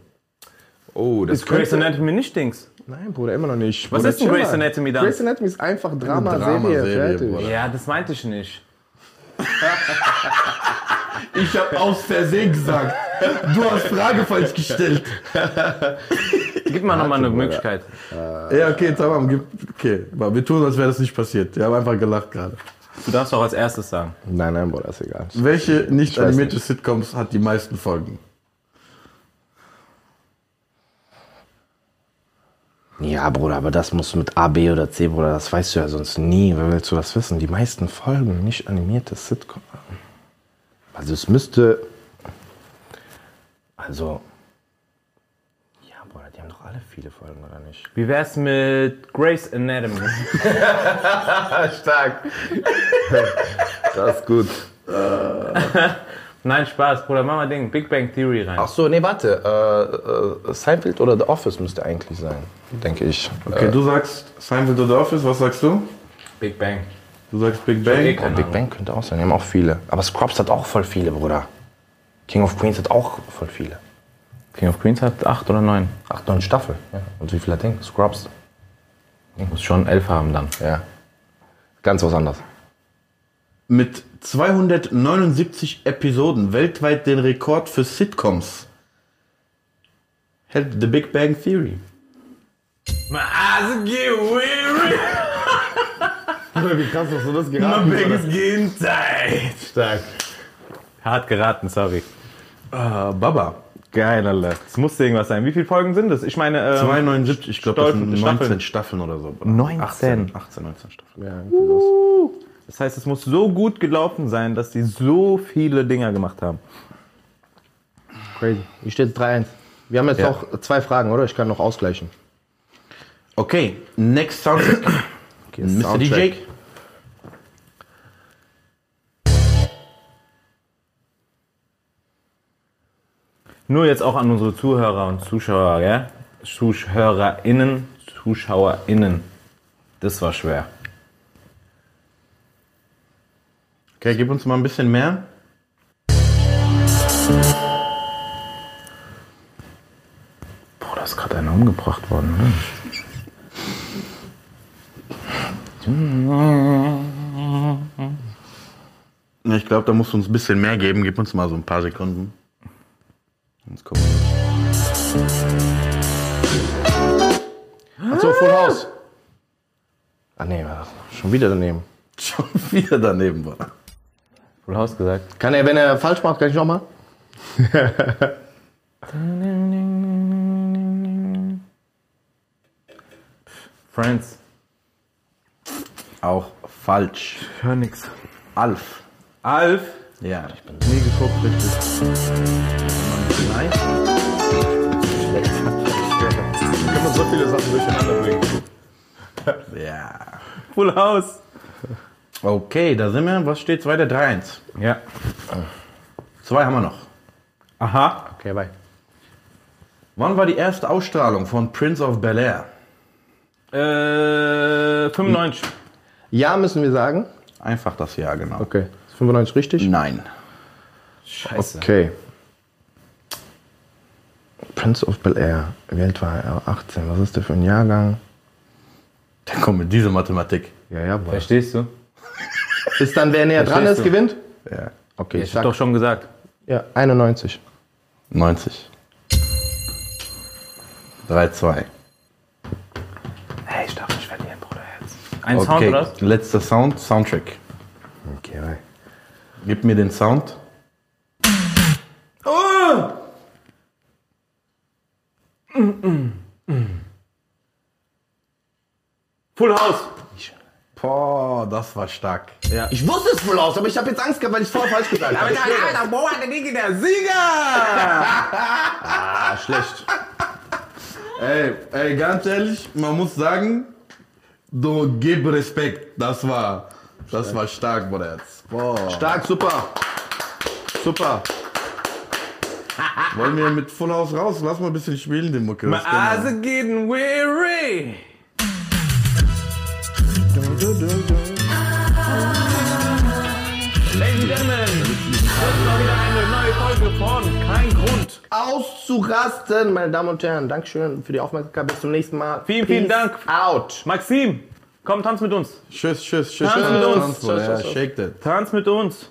Oh, das Ist Grey's könnte- Anatomy nicht Dings? Nein, Bruder, immer noch nicht. Was Bruder, ist denn Grey's mal. Anatomy dann? Grey's Anatomy ist einfach Dramaserie. Bruder. Ja, das meinte ich nicht. Ich habe aus Versehen gesagt. Du hast Frage falsch gestellt. Gib mal nochmal eine Möglichkeit. Ja, okay, tamam, gib, okay. Wir tun, als wäre das nicht passiert. Wir haben einfach gelacht gerade. Du darfst auch als erstes sagen. Nein, nein, Bruder, ist egal. Welche nicht animierte nicht. Sitcoms hat die meisten Folgen? Ja, Bruder, aber das musst du mit A, B oder C, Bruder, das weißt du ja sonst nie. Wer willst du das wissen? Die meisten Folgen, nicht animierte Sitcom. Also es müsste. Also. Ja, Bruder, die haben doch alle viele Folgen, oder nicht? Wie wär's mit Grey's Anatomy? Stark. das ist gut. Nein, Spaß, Bruder, mach mal Ding. Big Bang Theory rein. Ach so, nee, warte. Äh, äh, Seinfeld oder The Office müsste eigentlich sein, denke ich. Okay, du sagst Seinfeld oder Office, was sagst du? Big Bang. Du sagst Big eh Bang. keine Big Ahnung. Bang könnte auch sein, die haben auch viele. Aber Scrubs hat auch voll viele, Bruder. King of Queens hat auch voll viele. King of Queens hat acht oder neun. Acht, neun Staffeln. Ja. Und wie viel hat Ding? Scrubs. Muss schon elf haben dann. Ja. Ganz was anderes. Mit 279 Episoden weltweit den Rekord für Sitcoms hält The Big Bang Theory. My eyes get weary. Wie krass hast du das My back is getting tight. Stark. Hart geraten, sorry. Äh, Baba. Geil, Alter. Es musste irgendwas sein. Wie viele Folgen sind es? Ich meine, ähm, 279, ich glaube, das sind Staffeln. 19 Staffeln oder so. 19? 18, 18 19 Staffeln. Ja, los. Das heißt, es muss so gut gelaufen sein, dass die so viele Dinger gemacht haben. Crazy. Wie steht es 3-1? Wir haben jetzt Ja. noch zwei Fragen, oder? Ich kann noch ausgleichen. Okay, next Soundtrack. Mr. Soundtrack. DJ. Nur jetzt auch an unsere Zuhörer und Zuschauer, gell? ZuschauerInnen, ZuschauerInnen. Das war schwer. Okay, gib uns mal ein bisschen mehr. Boah, da ist gerade einer umgebracht worden. Ne? Ich glaube, da musst du uns ein bisschen mehr geben. Gib uns mal so ein paar Sekunden. Sonst kommen wir Achso, Full House. Ah, nee, war schon wieder daneben. schon wieder daneben. War. Full House gesagt. Kann er, wenn er falsch macht, kann ich nochmal? Friends. Auch falsch. Hör nix. Alf. Alf. Ja. Nie geguckt, richtig. Nein. Kann man so viele Sachen durcheinander bringen. Ja. Full House. Okay, da sind wir. Was steht weiter? 3-1. Ja. Zwei haben wir noch. Aha. Okay, bye. Wann war die erste Ausstrahlung von Prince of Bel Air? Äh, 95. Ja, müssen wir sagen. Einfach das Jahr, genau. Okay. Ist 95 richtig? Nein. Scheiße. Okay. Prince of Bel Air. Wie alt war er? 18. Was ist der für ein Jahrgang? Dann kommt mit dieser Mathematik. Ja, ja, boah. Verstehst du? Ist dann, wer näher dran ist, du? gewinnt? Ja. Okay, ich sag doch schon gesagt. ja, 91. 90. 3-2. Hey, ich darf nicht verlieren, Bruder. Jetzt. Ein Sound Okay, oder was? letzter Sound, Soundtrack. Okay. Gib mir den Sound. Full House. Boah, das war stark. Ich wusste es wohl aus, aber ich habe jetzt Angst gehabt, weil ich es voll falsch gesagt habe. Boah, der Dicke, der Sieger! Ah, schlecht. Ey, ey, ganz ehrlich, man muss sagen, du gib Respekt. Das war, das war stark, Bruder. Boah. Stark, super. Super. Wollen wir mit Full House raus? Lass mal ein bisschen spielen, den Mucke. My eyes are getting weary. Ladies and Gentlemen, das ist mal wieder eine neue Folge von Kein Grund. Auszurasten, meine Damen und Herren. Dankeschön für die Aufmerksamkeit. Bis zum nächsten Mal. Vielen, vielen Dank. Out. Maxim, komm, tanz mit uns. Tschüss, tschüss, tschüss. Tanz mit uns. Bruder. Ja, shake that. Tanz mit uns.